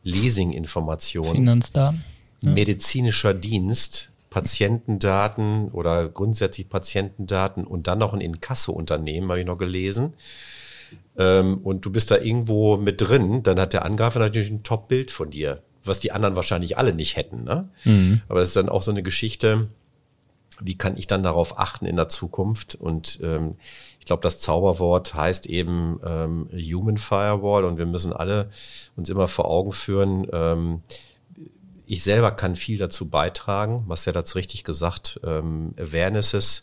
Leasinginformationen, Finanzdaten, ja. medizinischer Dienst, Patientendaten oder grundsätzlich Patientendaten und dann noch ein Inkasso-Unternehmen, habe ich noch gelesen. Ähm, und du bist da irgendwo mit drin, dann hat der Angreifer natürlich ein Top-Bild von dir, was die anderen wahrscheinlich alle nicht hätten. Ne? Mhm. Aber es ist dann auch so eine Geschichte, wie kann ich dann darauf achten in der Zukunft? Und ähm, ich glaube, das Zauberwort heißt eben ähm, Human Firewall und wir müssen alle uns immer vor Augen führen, ähm, ich selber kann viel dazu beitragen, was ja das richtig gesagt, ähm, Awarenesses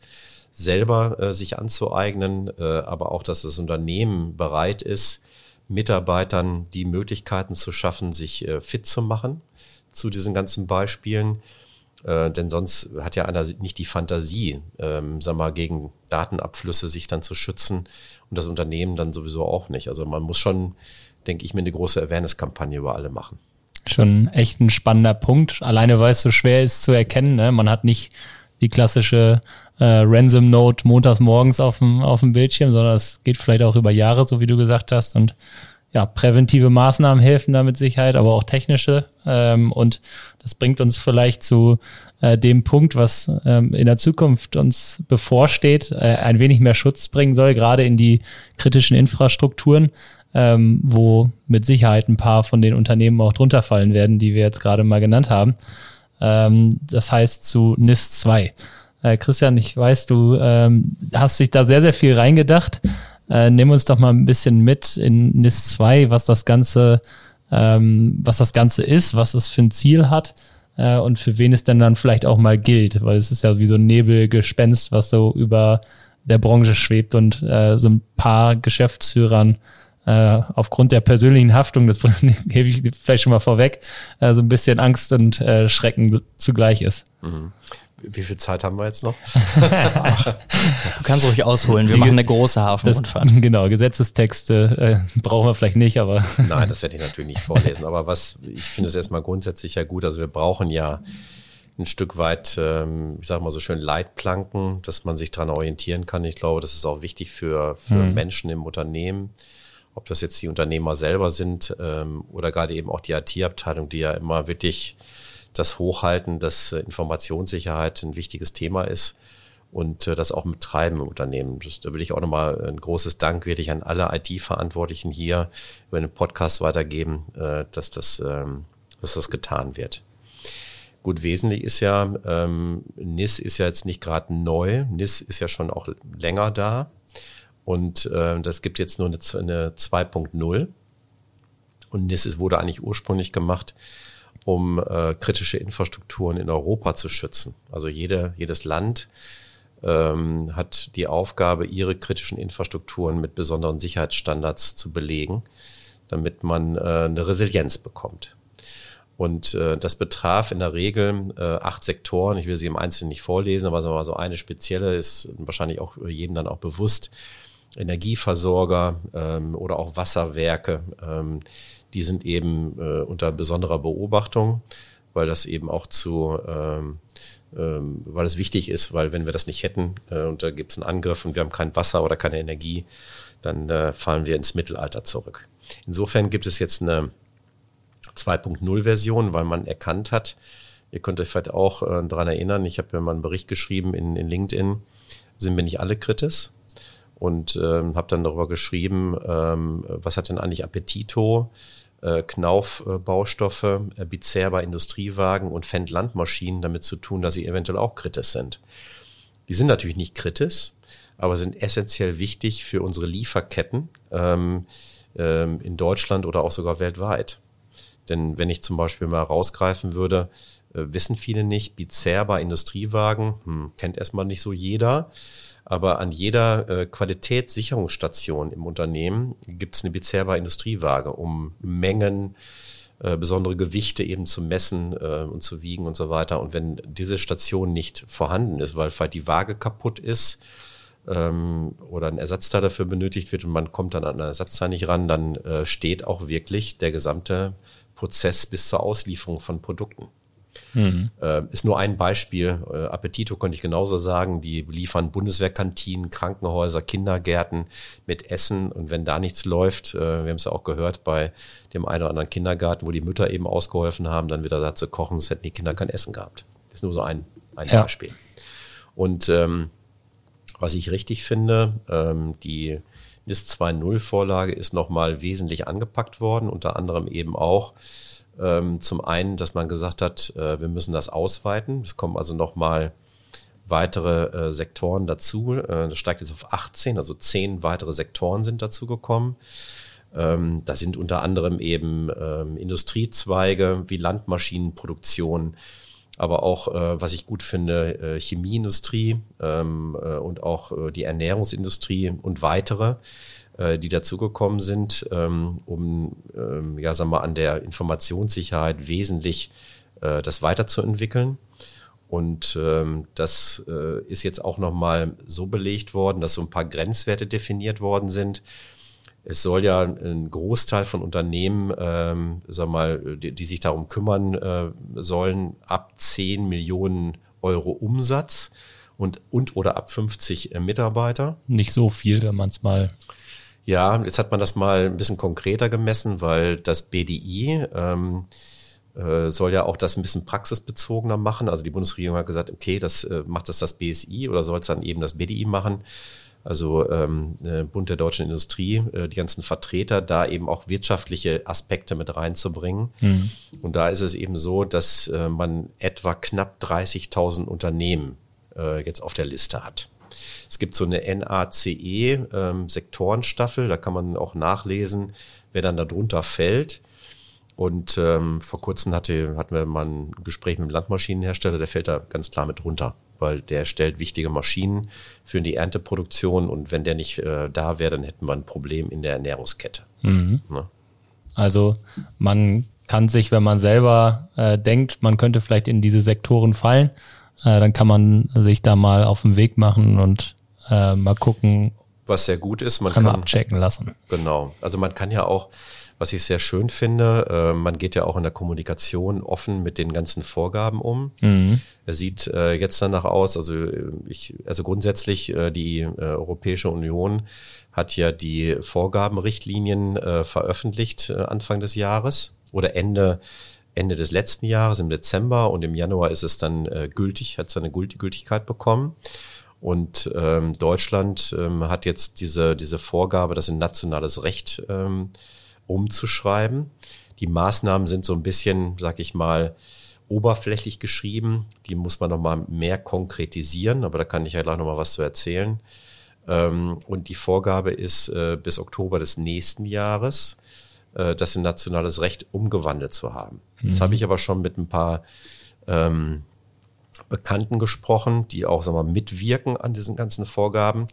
selber äh, sich anzueignen, äh, aber auch, dass das Unternehmen bereit ist, Mitarbeitern die Möglichkeiten zu schaffen, sich äh, fit zu machen zu diesen ganzen Beispielen. Äh, denn sonst hat ja einer nicht die Fantasie, ähm, sag mal, gegen Datenabflüsse sich dann zu schützen und das Unternehmen dann sowieso auch nicht. Also man muss schon, denke ich, mir eine große Awareness-Kampagne über alle machen schon echt ein spannender Punkt. Alleine weil es so schwer ist zu erkennen. Ne? Man hat nicht die klassische äh, Ransom Note montags morgens auf dem, auf dem Bildschirm, sondern es geht vielleicht auch über Jahre, so wie du gesagt hast. Und ja, präventive Maßnahmen helfen da mit Sicherheit, aber auch technische. Ähm, und das bringt uns vielleicht zu äh, dem Punkt, was ähm, in der Zukunft uns bevorsteht, äh, ein wenig mehr Schutz bringen soll, gerade in die kritischen Infrastrukturen ähm, wo mit Sicherheit ein paar von den Unternehmen auch drunter fallen werden, die wir jetzt gerade mal genannt haben. Ähm, das heißt zu NIS 2. Äh, Christian, ich weiß, du ähm, hast dich da sehr, sehr viel reingedacht. Äh, nimm uns doch mal ein bisschen mit in NIS 2, was das Ganze, ähm, was das Ganze ist, was es für ein Ziel hat äh, und für wen es denn dann vielleicht auch mal gilt, weil es ist ja wie so ein Nebelgespenst, was so über der Branche schwebt und äh, so ein paar Geschäftsführern äh, aufgrund der persönlichen Haftung, das gebe ich vielleicht schon mal vorweg, äh, so ein bisschen Angst und äh, Schrecken zugleich ist. Mhm. Wie viel Zeit haben wir jetzt noch? du kannst ruhig ausholen. Wir machen eine große Hafenrundfahrt. Genau, Gesetzestexte äh, brauchen wir vielleicht nicht, aber. Nein, das werde ich natürlich nicht vorlesen. Aber was, ich finde es erstmal grundsätzlich ja gut. Also wir brauchen ja ein Stück weit, ähm, ich sage mal so schön Leitplanken, dass man sich daran orientieren kann. Ich glaube, das ist auch wichtig für, für mhm. Menschen im Unternehmen ob das jetzt die Unternehmer selber sind ähm, oder gerade eben auch die IT-Abteilung, die ja immer wirklich das Hochhalten, dass äh, Informationssicherheit ein wichtiges Thema ist und äh, das auch mit Treiben im Unternehmen. Das, da will ich auch nochmal ein großes Dank wirklich an alle IT-Verantwortlichen hier über den Podcast weitergeben, äh, dass, das, ähm, dass das getan wird. Gut, wesentlich ist ja, ähm, NIS ist ja jetzt nicht gerade neu. NIS ist ja schon auch länger da. Und äh, das gibt jetzt nur eine, eine 2.0. Und das wurde eigentlich ursprünglich gemacht, um äh, kritische Infrastrukturen in Europa zu schützen. Also jede, jedes Land ähm, hat die Aufgabe, ihre kritischen Infrastrukturen mit besonderen Sicherheitsstandards zu belegen, damit man äh, eine Resilienz bekommt. Und äh, das betraf in der Regel äh, acht Sektoren. Ich will sie im Einzelnen nicht vorlesen, aber so eine spezielle ist wahrscheinlich auch jedem dann auch bewusst. Energieversorger ähm, oder auch Wasserwerke, ähm, die sind eben äh, unter besonderer Beobachtung, weil das eben auch zu, ähm, ähm, weil es wichtig ist, weil wenn wir das nicht hätten äh, und da gibt es einen Angriff und wir haben kein Wasser oder keine Energie, dann äh, fallen wir ins Mittelalter zurück. Insofern gibt es jetzt eine 2.0-Version, weil man erkannt hat, ihr könnt euch vielleicht auch äh, daran erinnern, ich habe ja mal einen Bericht geschrieben in, in LinkedIn, sind wir nicht alle kritisch? und ähm, habe dann darüber geschrieben, ähm, was hat denn eigentlich Appetito, Knauf-Baustoffe, äh, Bizerba Industriewagen und Fendt Landmaschinen damit zu tun, dass sie eventuell auch kritisch sind. Die sind natürlich nicht kritisch, aber sind essentiell wichtig für unsere Lieferketten ähm, ähm, in Deutschland oder auch sogar weltweit. Denn wenn ich zum Beispiel mal rausgreifen würde, äh, wissen viele nicht, Bizerba Industriewagen, hm, kennt erstmal nicht so jeder. Aber an jeder äh, Qualitätssicherungsstation im Unternehmen gibt es eine Bizerba Industriewaage, um Mengen, äh, besondere Gewichte eben zu messen äh, und zu wiegen und so weiter. Und wenn diese Station nicht vorhanden ist, weil vielleicht die Waage kaputt ist, ähm, oder ein Ersatzteil dafür benötigt wird und man kommt dann an ein Ersatzteil nicht ran, dann äh, steht auch wirklich der gesamte Prozess bis zur Auslieferung von Produkten. Mhm. Äh, ist nur ein Beispiel. Äh, Appetito konnte ich genauso sagen. Die liefern Bundeswehrkantinen, Krankenhäuser, Kindergärten mit Essen. Und wenn da nichts läuft, äh, wir haben es ja auch gehört bei dem einen oder anderen Kindergarten, wo die Mütter eben ausgeholfen haben, dann wieder da zu kochen, sonst hätten die Kinder kein Essen gehabt. Ist nur so ein, ein ja. Beispiel. Und ähm, was ich richtig finde, ähm, die NIS 2.0 Vorlage ist nochmal wesentlich angepackt worden, unter anderem eben auch zum einen, dass man gesagt hat, äh, wir müssen das ausweiten. Es kommen also nochmal weitere äh, Sektoren dazu. Äh, das steigt jetzt auf 18, also 10 weitere Sektoren sind dazu gekommen. Ähm, da sind unter anderem eben ähm, Industriezweige wie Landmaschinenproduktion, aber auch, was ich gut finde, Chemieindustrie ähm, und auch die Ernährungsindustrie und weitere äh, die dazugekommen sind, ähm, um ähm, ja, sagen wir, an der Informationssicherheit wesentlich äh, das weiterzuentwickeln. Und ähm, das äh, ist jetzt auch nochmal so belegt worden, dass so ein paar Grenzwerte definiert worden sind. Es soll ja ein Großteil von Unternehmen, ähm, sag mal, die, die sich darum kümmern äh, sollen, ab 10 Millionen Euro Umsatz und, und oder ab 50 äh, Mitarbeiter. Nicht so viel, wenn man es mal ja, jetzt hat man das mal ein bisschen konkreter gemessen, weil das BDI ähm, äh, soll ja auch das ein bisschen praxisbezogener machen. Also die Bundesregierung hat gesagt, okay, das äh, macht das das BSI oder soll es dann eben das BDI machen? Also ähm, äh, Bund der deutschen Industrie, äh, die ganzen Vertreter, da eben auch wirtschaftliche Aspekte mit reinzubringen. Mhm. Und da ist es eben so, dass äh, man etwa knapp 30.000 Unternehmen äh, jetzt auf der Liste hat. Es gibt so eine NACE-Sektorenstaffel, ähm, da kann man auch nachlesen, wer dann darunter fällt. Und ähm, vor kurzem hatte, hatten wir mal ein Gespräch mit dem Landmaschinenhersteller, der fällt da ganz klar mit runter, weil der stellt wichtige Maschinen für die Ernteproduktion und wenn der nicht äh, da wäre, dann hätten wir ein Problem in der Ernährungskette. Mhm. Ne? Also man kann sich, wenn man selber äh, denkt, man könnte vielleicht in diese Sektoren fallen, äh, dann kann man sich da mal auf den Weg machen und äh, mal gucken. Was sehr gut ist, man kann abchecken lassen. Genau. Also man kann ja auch, was ich sehr schön finde, äh, man geht ja auch in der Kommunikation offen mit den ganzen Vorgaben um. Mhm. Er sieht äh, jetzt danach aus, also äh, ich, also grundsätzlich äh, die äh, Europäische Union hat ja die Vorgabenrichtlinien äh, veröffentlicht äh, Anfang des Jahres oder Ende Ende des letzten Jahres im Dezember und im Januar ist es dann äh, gültig, hat seine Gültigkeit bekommen. Und ähm, Deutschland ähm, hat jetzt diese, diese Vorgabe, das in nationales Recht ähm, umzuschreiben. Die Maßnahmen sind so ein bisschen, sag ich mal, oberflächlich geschrieben. Die muss man nochmal mehr konkretisieren, aber da kann ich ja gleich nochmal was zu erzählen. Ähm, und die Vorgabe ist, äh, bis Oktober des nächsten Jahres äh, das in nationales Recht umgewandelt zu haben. Mhm. Jetzt habe ich aber schon mit ein paar ähm, Bekannten gesprochen, die auch sagen wir, mitwirken an diesen ganzen Vorgaben.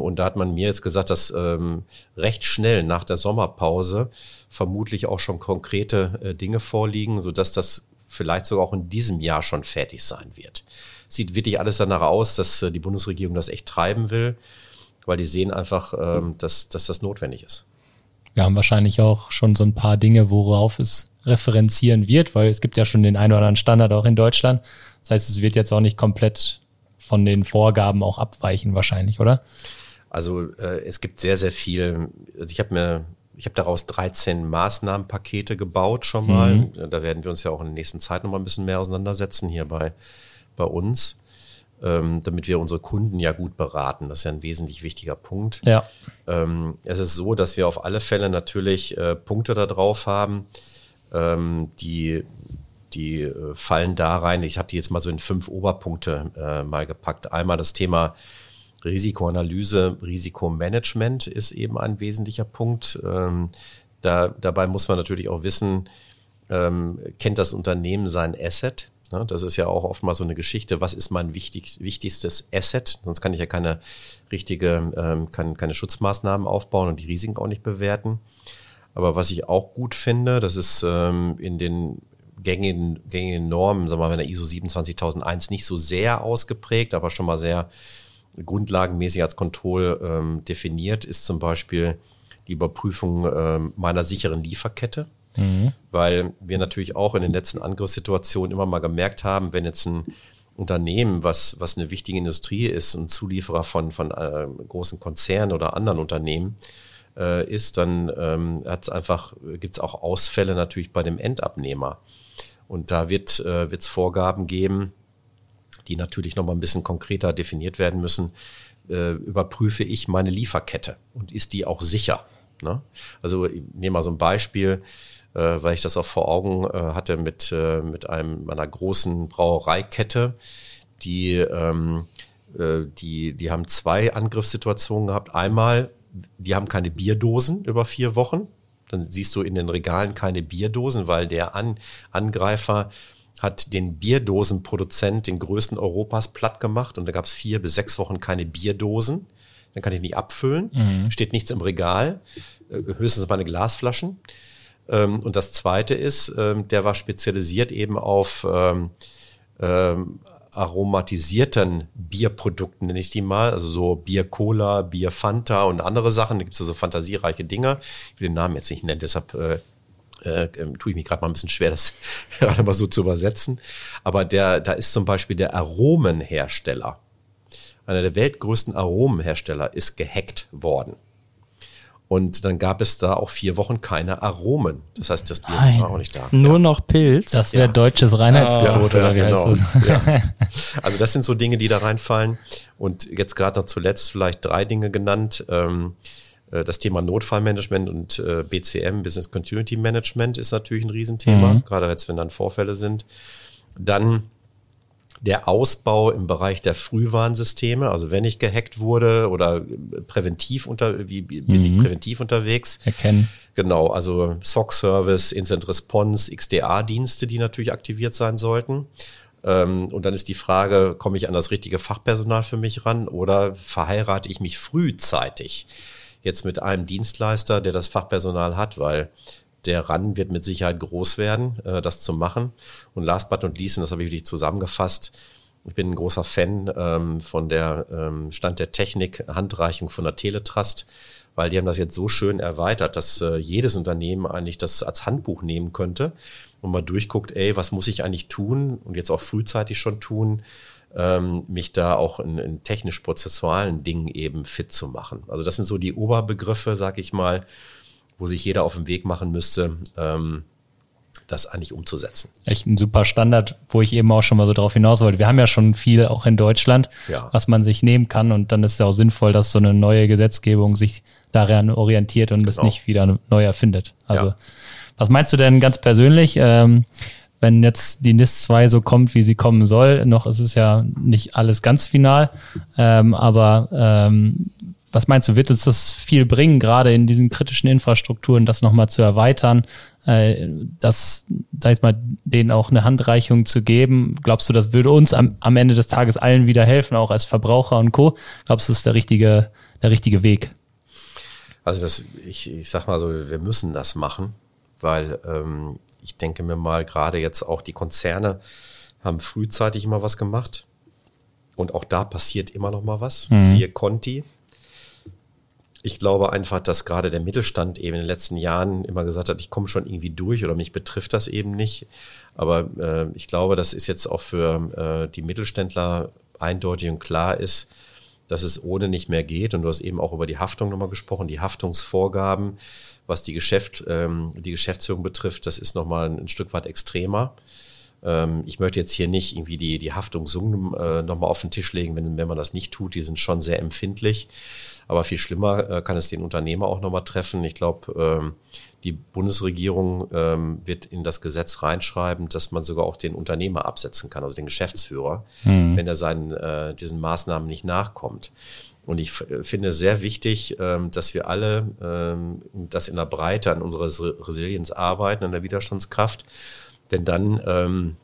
Und da hat man mir jetzt gesagt, dass ähm, recht schnell nach der Sommerpause vermutlich auch schon konkrete äh, Dinge vorliegen, so dass das vielleicht sogar auch in diesem Jahr schon fertig sein wird. Sieht wirklich alles danach aus, dass äh, die Bundesregierung das echt treiben will, weil die sehen einfach, ähm, dass, dass das notwendig ist. Wir haben wahrscheinlich auch schon so ein paar Dinge, worauf es referenzieren wird, weil es gibt ja schon den einen oder anderen Standard auch in Deutschland. Das heißt, es wird jetzt auch nicht komplett von den Vorgaben auch abweichen wahrscheinlich, oder? Also äh, es gibt sehr, sehr viel. Also ich habe mir, ich habe daraus 13 Maßnahmenpakete gebaut schon mal. Mhm. Da werden wir uns ja auch in der nächsten Zeit noch mal ein bisschen mehr auseinandersetzen hier bei, bei uns, ähm, damit wir unsere Kunden ja gut beraten. Das ist ja ein wesentlich wichtiger Punkt. Ja. Ähm, es ist so, dass wir auf alle Fälle natürlich äh, Punkte da drauf haben, ähm, die die äh, fallen da rein. Ich habe die jetzt mal so in fünf Oberpunkte äh, mal gepackt. Einmal das Thema Risikoanalyse, Risikomanagement ist eben ein wesentlicher Punkt. Ähm, da, dabei muss man natürlich auch wissen, ähm, kennt das Unternehmen sein Asset? Ne? Das ist ja auch oftmals so eine Geschichte. Was ist mein wichtig, wichtigstes Asset? Sonst kann ich ja keine richtige, ähm, kann, keine Schutzmaßnahmen aufbauen und die Risiken auch nicht bewerten. Aber was ich auch gut finde, das ist ähm, in den gängigen, gängigen Normen, sagen wir mal, in der ISO 27001 nicht so sehr ausgeprägt, aber schon mal sehr grundlagenmäßig als Kontroll ähm, definiert, ist zum Beispiel die Überprüfung ähm, meiner sicheren Lieferkette. Mhm. Weil wir natürlich auch in den letzten Angriffssituationen immer mal gemerkt haben, wenn jetzt ein Unternehmen, was, was eine wichtige Industrie ist, ein Zulieferer von, von äh, großen Konzernen oder anderen Unternehmen äh, ist, dann ähm, hat's einfach, gibt's auch Ausfälle natürlich bei dem Endabnehmer. Und da wird äh, wird's Vorgaben geben, die natürlich noch mal ein bisschen konkreter definiert werden müssen. Äh, überprüfe ich meine Lieferkette und ist die auch sicher? Ne? Also ich nehme mal so ein Beispiel äh, weil ich das auch vor Augen äh, hatte mit, äh, mit einem meiner großen Brauereikette, die, ähm, äh, die, die haben zwei Angriffssituationen gehabt. Einmal, die haben keine Bierdosen über vier Wochen. Dann siehst du in den Regalen keine Bierdosen, weil der An Angreifer hat den Bierdosenproduzent, den größten Europas, platt gemacht und da gab es vier bis sechs Wochen keine Bierdosen. Dann kann ich nicht abfüllen, mhm. steht nichts im Regal, äh, höchstens meine Glasflaschen. Ähm, und das zweite ist, ähm, der war spezialisiert eben auf ähm, ähm, aromatisierten Bierprodukten, nenne ich die mal, also so Bier Cola, Bier Fanta und andere Sachen. Da gibt es so also fantasiereiche Dinge. Ich will den Namen jetzt nicht nennen, deshalb äh, äh, tue ich mich gerade mal ein bisschen schwer, das gerade mal so zu übersetzen. Aber der, da ist zum Beispiel der Aromenhersteller, einer der weltgrößten Aromenhersteller, ist gehackt worden. Und dann gab es da auch vier Wochen keine Aromen. Das heißt, das Bier Nein. war auch nicht da. Nur ja. noch Pilz. Das wäre ja. deutsches Reinheitsgebot, oh, oder wie genau. heißt das? Ja. Also das sind so Dinge, die da reinfallen. Und jetzt gerade noch zuletzt vielleicht drei Dinge genannt. Ähm, äh, das Thema Notfallmanagement und äh, BCM, Business Continuity Management, ist natürlich ein Riesenthema, mhm. gerade jetzt, wenn dann Vorfälle sind. Dann der Ausbau im Bereich der Frühwarnsysteme, also wenn ich gehackt wurde oder präventiv unter, wie bin mhm. ich präventiv unterwegs? Erkennen. Genau, also SOC-Service, Instant Response, XDA-Dienste, die natürlich aktiviert sein sollten. Ähm, und dann ist die Frage, komme ich an das richtige Fachpersonal für mich ran oder verheirate ich mich frühzeitig jetzt mit einem Dienstleister, der das Fachpersonal hat, weil der Run wird mit Sicherheit groß werden, äh, das zu machen. Und last but not least, und das habe ich wirklich zusammengefasst, ich bin ein großer Fan ähm, von der ähm, Stand der Technik Handreichung von der Teletrust, weil die haben das jetzt so schön erweitert, dass äh, jedes Unternehmen eigentlich das als Handbuch nehmen könnte und mal durchguckt, ey, was muss ich eigentlich tun und jetzt auch frühzeitig schon tun, ähm, mich da auch in, in technisch-prozessualen Dingen eben fit zu machen. Also das sind so die Oberbegriffe, sag ich mal, wo sich jeder auf den Weg machen müsste, ähm, das eigentlich umzusetzen. Echt ein super Standard, wo ich eben auch schon mal so drauf hinaus wollte. Wir haben ja schon viel auch in Deutschland, ja. was man sich nehmen kann und dann ist es ja auch sinnvoll, dass so eine neue Gesetzgebung sich daran orientiert und es genau. nicht wieder neu erfindet. Also ja. was meinst du denn ganz persönlich? Ähm, wenn jetzt die NIS 2 so kommt, wie sie kommen soll, noch ist es ja nicht alles ganz final, ähm, aber ähm, was meinst du, wird uns das viel bringen, gerade in diesen kritischen Infrastrukturen, das nochmal zu erweitern, äh, das, sag ich mal, denen auch eine Handreichung zu geben? Glaubst du, das würde uns am, am Ende des Tages allen wieder helfen, auch als Verbraucher und Co.? Glaubst du, das ist der richtige, der richtige Weg? Also das, ich, ich sag mal so, wir müssen das machen, weil ähm, ich denke mir mal, gerade jetzt auch die Konzerne haben frühzeitig immer was gemacht. Und auch da passiert immer noch mal was. Mhm. Siehe Conti, ich glaube einfach, dass gerade der Mittelstand eben in den letzten Jahren immer gesagt hat, ich komme schon irgendwie durch oder mich betrifft das eben nicht. Aber äh, ich glaube, das ist jetzt auch für äh, die Mittelständler eindeutig und klar ist, dass es ohne nicht mehr geht. Und du hast eben auch über die Haftung nochmal gesprochen, die Haftungsvorgaben, was die Geschäft, ähm, die Geschäftsführung betrifft, das ist nochmal ein, ein Stück weit extremer. Ähm, ich möchte jetzt hier nicht irgendwie die, die Haftungssummen äh, nochmal auf den Tisch legen, wenn, wenn man das nicht tut. Die sind schon sehr empfindlich. Aber viel schlimmer äh, kann es den Unternehmer auch nochmal treffen. Ich glaube, ähm, die Bundesregierung ähm, wird in das Gesetz reinschreiben, dass man sogar auch den Unternehmer absetzen kann, also den Geschäftsführer, mhm. wenn er seinen, äh, diesen Maßnahmen nicht nachkommt. Und ich finde es sehr wichtig, ähm, dass wir alle ähm, das in der Breite an unserer Resilienz arbeiten, an der Widerstandskraft. Denn dann ähm,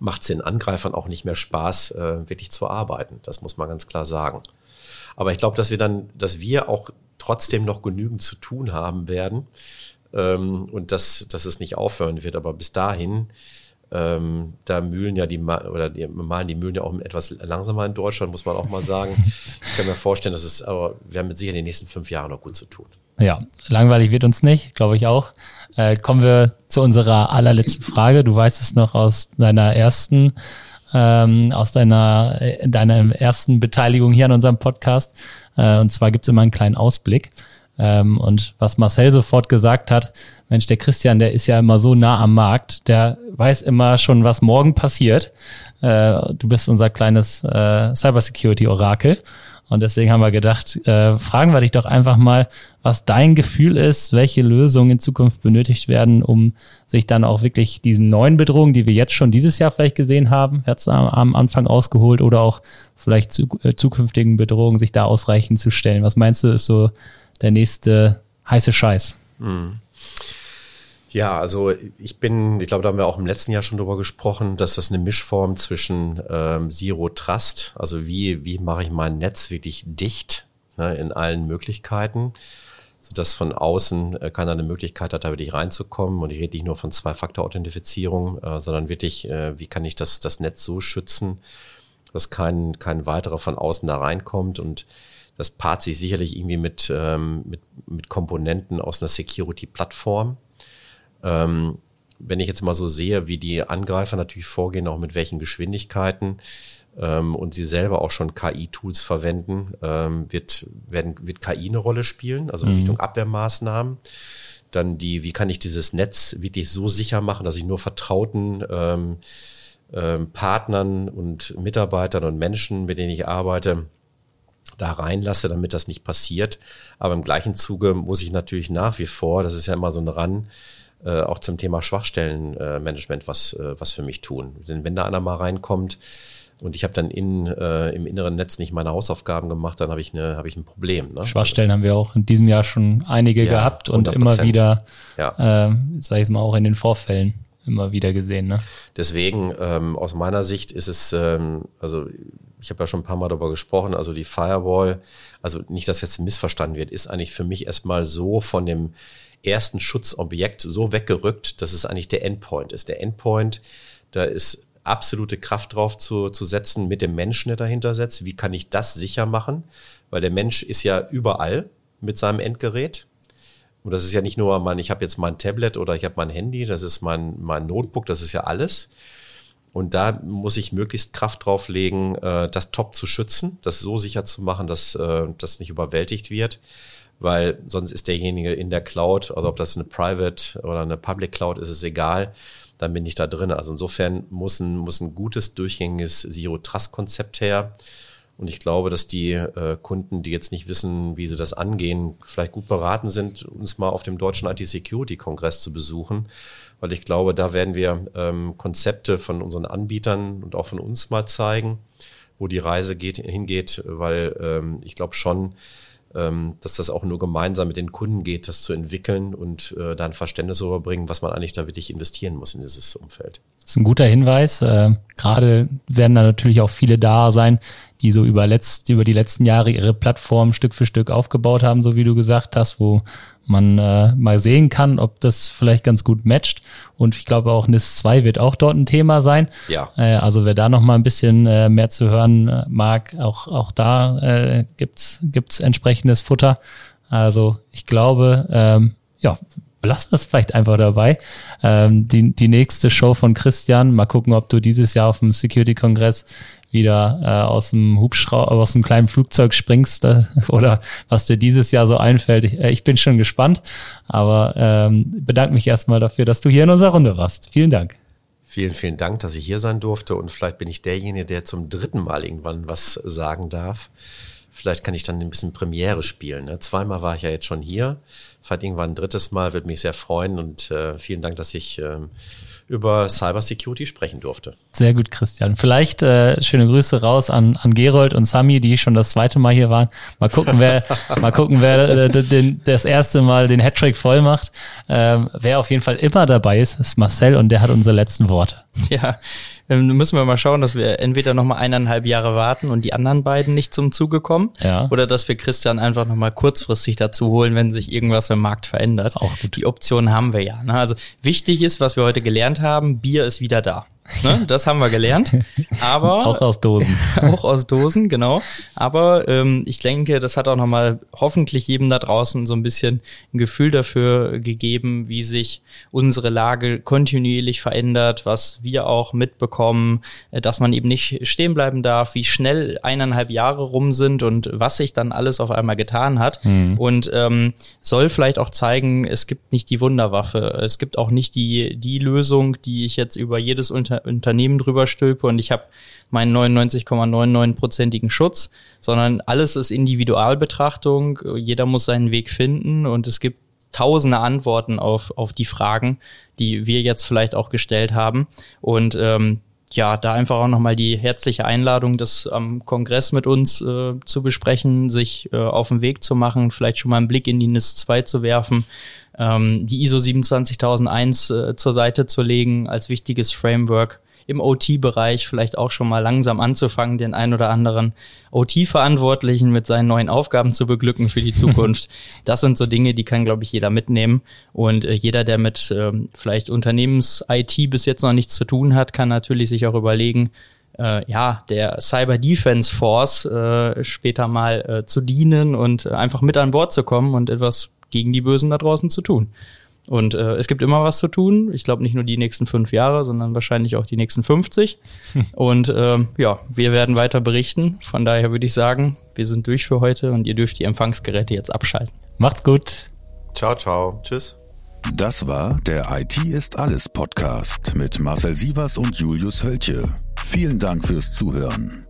macht es den Angreifern auch nicht mehr Spaß, äh, wirklich zu arbeiten. Das muss man ganz klar sagen. Aber ich glaube, dass wir dann, dass wir auch trotzdem noch genügend zu tun haben werden ähm, und dass, dass es nicht aufhören wird. Aber bis dahin Ähm, da mühlen ja die, oder die malen die Mühlen ja auch etwas langsamer in Deutschland, muss man auch mal sagen. ich kann mir vorstellen, dass es, aber wir haben mit Sicherheit in den nächsten fünf Jahren noch gut zu tun. Ja, langweilig wird uns nicht, glaube ich auch. Äh, kommen wir zu unserer allerletzten Frage. Du weißt es noch aus deiner ersten, ähm, aus deiner, äh, deiner ersten Beteiligung hier an unserem Podcast. Äh, und zwar gibt es immer einen kleinen Ausblick. Ähm, und was Marcel sofort gesagt hat, Mensch, der Christian, der ist ja immer so nah am Markt, der weiß immer schon, was morgen passiert. Äh, du bist unser kleines äh, Cybersecurity-Orakel. Und deswegen haben wir gedacht, äh, fragen wir dich doch einfach mal, was dein Gefühl ist, welche Lösungen in Zukunft benötigt werden, um sich dann auch wirklich diesen neuen Bedrohungen, die wir jetzt schon dieses Jahr vielleicht gesehen haben, jetzt am, am Anfang ausgeholt oder auch vielleicht zu, äh, zukünftigen Bedrohungen, sich da ausreichend zu stellen. Was meinst du, ist so der nächste heiße Scheiß? Mhm. Ja, also ich bin, ich glaube, da haben wir auch im letzten Jahr schon drüber gesprochen, dass das eine Mischform zwischen ähm, Zero Trust, also wie, wie mache ich mein Netz wirklich dicht ne, in allen Möglichkeiten, sodass von außen äh, keiner eine Möglichkeit hat, da wirklich reinzukommen. Und ich rede nicht nur von Zwei-Faktor-Authentifizierung, äh, sondern wirklich, äh, wie kann ich das, das Netz so schützen, dass kein, kein weiterer von außen da reinkommt und das paart sich sicherlich irgendwie mit, ähm, mit, mit Komponenten aus einer Security-Plattform ähm, wenn ich jetzt mal so sehe, wie die Angreifer natürlich vorgehen, auch mit welchen Geschwindigkeiten ähm, und sie selber auch schon KI-Tools verwenden, ähm, wird, werden, wird KI eine Rolle spielen, also mhm. Richtung Abwehrmaßnahmen. Dann die, wie kann ich dieses Netz wirklich so sicher machen, dass ich nur vertrauten ähm, ähm, Partnern und Mitarbeitern und Menschen, mit denen ich arbeite, da reinlasse, damit das nicht passiert. Aber im gleichen Zuge muss ich natürlich nach wie vor, das ist ja immer so ein Ran, äh, auch zum Thema Schwachstellenmanagement was, äh, was für mich tun. Denn wenn da einer mal reinkommt und ich habe dann in, äh, im inneren Netz nicht meine Hausaufgaben gemacht, dann habe ich, eine, hab ich ein Problem. Ne? Schwachstellen haben wir auch in diesem Jahr schon einige ja, gehabt und 100%. immer wieder, ja. sage ich mal, auch in den Vorfällen immer wieder gesehen. Ne? Deswegen, ähm, aus meiner Sicht ist es, ähm, also ich habe ja schon ein paar Mal darüber gesprochen, also die Firewall, also nicht, dass jetzt missverstanden wird, ist eigentlich für mich erstmal so von dem ersten Schutzobjekt so weggerückt, dass es eigentlich der Endpoint ist. Der Endpoint, da ist absolute Kraft drauf zu, zu setzen mit dem Menschen, der dahinter setzt. Wie kann ich das sicher machen? Weil der Mensch ist ja überall mit seinem Endgerät. Und das ist ja nicht nur mein, ich habe jetzt mein Tablet oder ich habe mein Handy, das ist mein, mein Notebook, das ist ja alles. Und da muss ich möglichst Kraft drauf legen, äh, das top zu schützen, das so sicher zu machen, dass äh, das nicht überwältigt wird weil sonst ist derjenige in der Cloud, also ob das eine Private oder eine Public Cloud ist, ist egal, dann bin ich da drin. Also insofern muss ein, muss ein gutes, durchgängiges Zero-Trust-Konzept her. Und ich glaube, dass die äh, Kunden, die jetzt nicht wissen, wie sie das angehen, vielleicht gut beraten sind, uns mal auf dem deutschen IT-Security-Kongress zu besuchen. Weil ich glaube, da werden wir ähm, Konzepte von unseren Anbietern und auch von uns mal zeigen, wo die Reise geht, hingeht, weil ähm, ich glaube schon, ähm, dass das auch nur gemeinsam mit den Kunden geht, das zu entwickeln und äh, da ein Verständnis überbringen, was man eigentlich da wirklich investieren muss in dieses Umfeld. Das ist ein guter Hinweis. Äh, gerade werden da natürlich auch viele da sein, die so über, letzt, über die letzten Jahre ihre Plattform Stück für Stück aufgebaut haben, so wie du gesagt hast, wo man äh, mal sehen kann, ob das vielleicht ganz gut matcht. Und ich glaube auch NIS 2 wird auch dort ein Thema sein. Ja. Äh, also wer da noch mal ein bisschen äh, mehr zu hören äh, mag, auch, auch da äh, gibt's gibt's entsprechendes Futter. Also ich glaube, ähm, ja, belassen wir es vielleicht einfach dabei. Ähm, die, die nächste Show von Christian, mal gucken, ob du dieses Jahr auf dem Security-Kongress wieder äh, aus dem Hubschrauber, aus dem kleinen Flugzeug springst äh, oder was dir dieses Jahr so einfällt. Ich, äh, ich bin schon gespannt, aber ähm, bedanke mich erstmal dafür, dass du hier in unserer Runde warst. Vielen Dank. Vielen, vielen Dank, dass ich hier sein durfte und vielleicht bin ich derjenige, der zum dritten Mal irgendwann was sagen darf. Vielleicht kann ich dann ein bisschen Premiere spielen. Ne? Zweimal war ich ja jetzt schon hier. Vielleicht irgendwann ein drittes Mal, würde mich sehr freuen und äh, vielen Dank, dass ich äh, über Cybersecurity sprechen durfte. Sehr gut, Christian. Vielleicht äh, schöne Grüße raus an, an Gerold und Sami, die schon das zweite Mal hier waren. Mal gucken, wer, mal gucken, wer äh, den, das erste Mal den Hattrick voll macht. Ähm, wer auf jeden Fall immer dabei ist, ist Marcel und der hat unsere letzten Worte. Ja, Dann müssen wir mal schauen, dass wir entweder noch mal eineinhalb Jahre warten und die anderen beiden nicht zum Zuge kommen, ja. oder dass wir Christian einfach noch mal kurzfristig dazu holen, wenn sich irgendwas im Markt verändert. Auch gut. Die Option haben wir ja. Ne? Also wichtig ist, was wir heute gelernt haben: Bier ist wieder da. Ne? Das haben wir gelernt. Aber auch aus Dosen. auch aus Dosen, genau. Aber ähm, ich denke, das hat auch nochmal hoffentlich jedem da draußen so ein bisschen ein Gefühl dafür gegeben, wie sich unsere Lage kontinuierlich verändert, was wir auch mitbekommen, äh, dass man eben nicht stehen bleiben darf, wie schnell eineinhalb Jahre rum sind und was sich dann alles auf einmal getan hat. Mhm. Und ähm, soll vielleicht auch zeigen, es gibt nicht die Wunderwaffe, es gibt auch nicht die, die Lösung, die ich jetzt über jedes Unter Unternehmen drüber stülpe und ich habe meinen 99,99-prozentigen Schutz, sondern alles ist Individualbetrachtung. Jeder muss seinen Weg finden und es gibt tausende Antworten auf, auf die Fragen, die wir jetzt vielleicht auch gestellt haben. Und ähm, ja, da einfach auch nochmal die herzliche Einladung, das am Kongress mit uns äh, zu besprechen, sich äh, auf den Weg zu machen, vielleicht schon mal einen Blick in die NIS 2 zu werfen, ähm, die ISO 27001 äh, zur Seite zu legen als wichtiges Framework im OT-Bereich vielleicht auch schon mal langsam anzufangen, den ein oder anderen OT-Verantwortlichen mit seinen neuen Aufgaben zu beglücken für die Zukunft. das sind so Dinge, die kann, glaube ich, jeder mitnehmen. Und äh, jeder, der mit äh, vielleicht Unternehmens-IT bis jetzt noch nichts zu tun hat, kann natürlich sich auch überlegen, äh, ja, der Cyber Defense Force äh, später mal äh, zu dienen und äh, einfach mit an Bord zu kommen und etwas gegen die Bösen da draußen zu tun. Und äh, es gibt immer was zu tun. Ich glaube nicht nur die nächsten fünf Jahre, sondern wahrscheinlich auch die nächsten 50. und äh, ja, wir werden weiter berichten. Von daher würde ich sagen, wir sind durch für heute und ihr dürft die Empfangsgeräte jetzt abschalten. Macht's gut. Ciao, ciao. Tschüss. Das war der IT ist alles Podcast mit Marcel Sievers und Julius Hölche. Vielen Dank fürs Zuhören.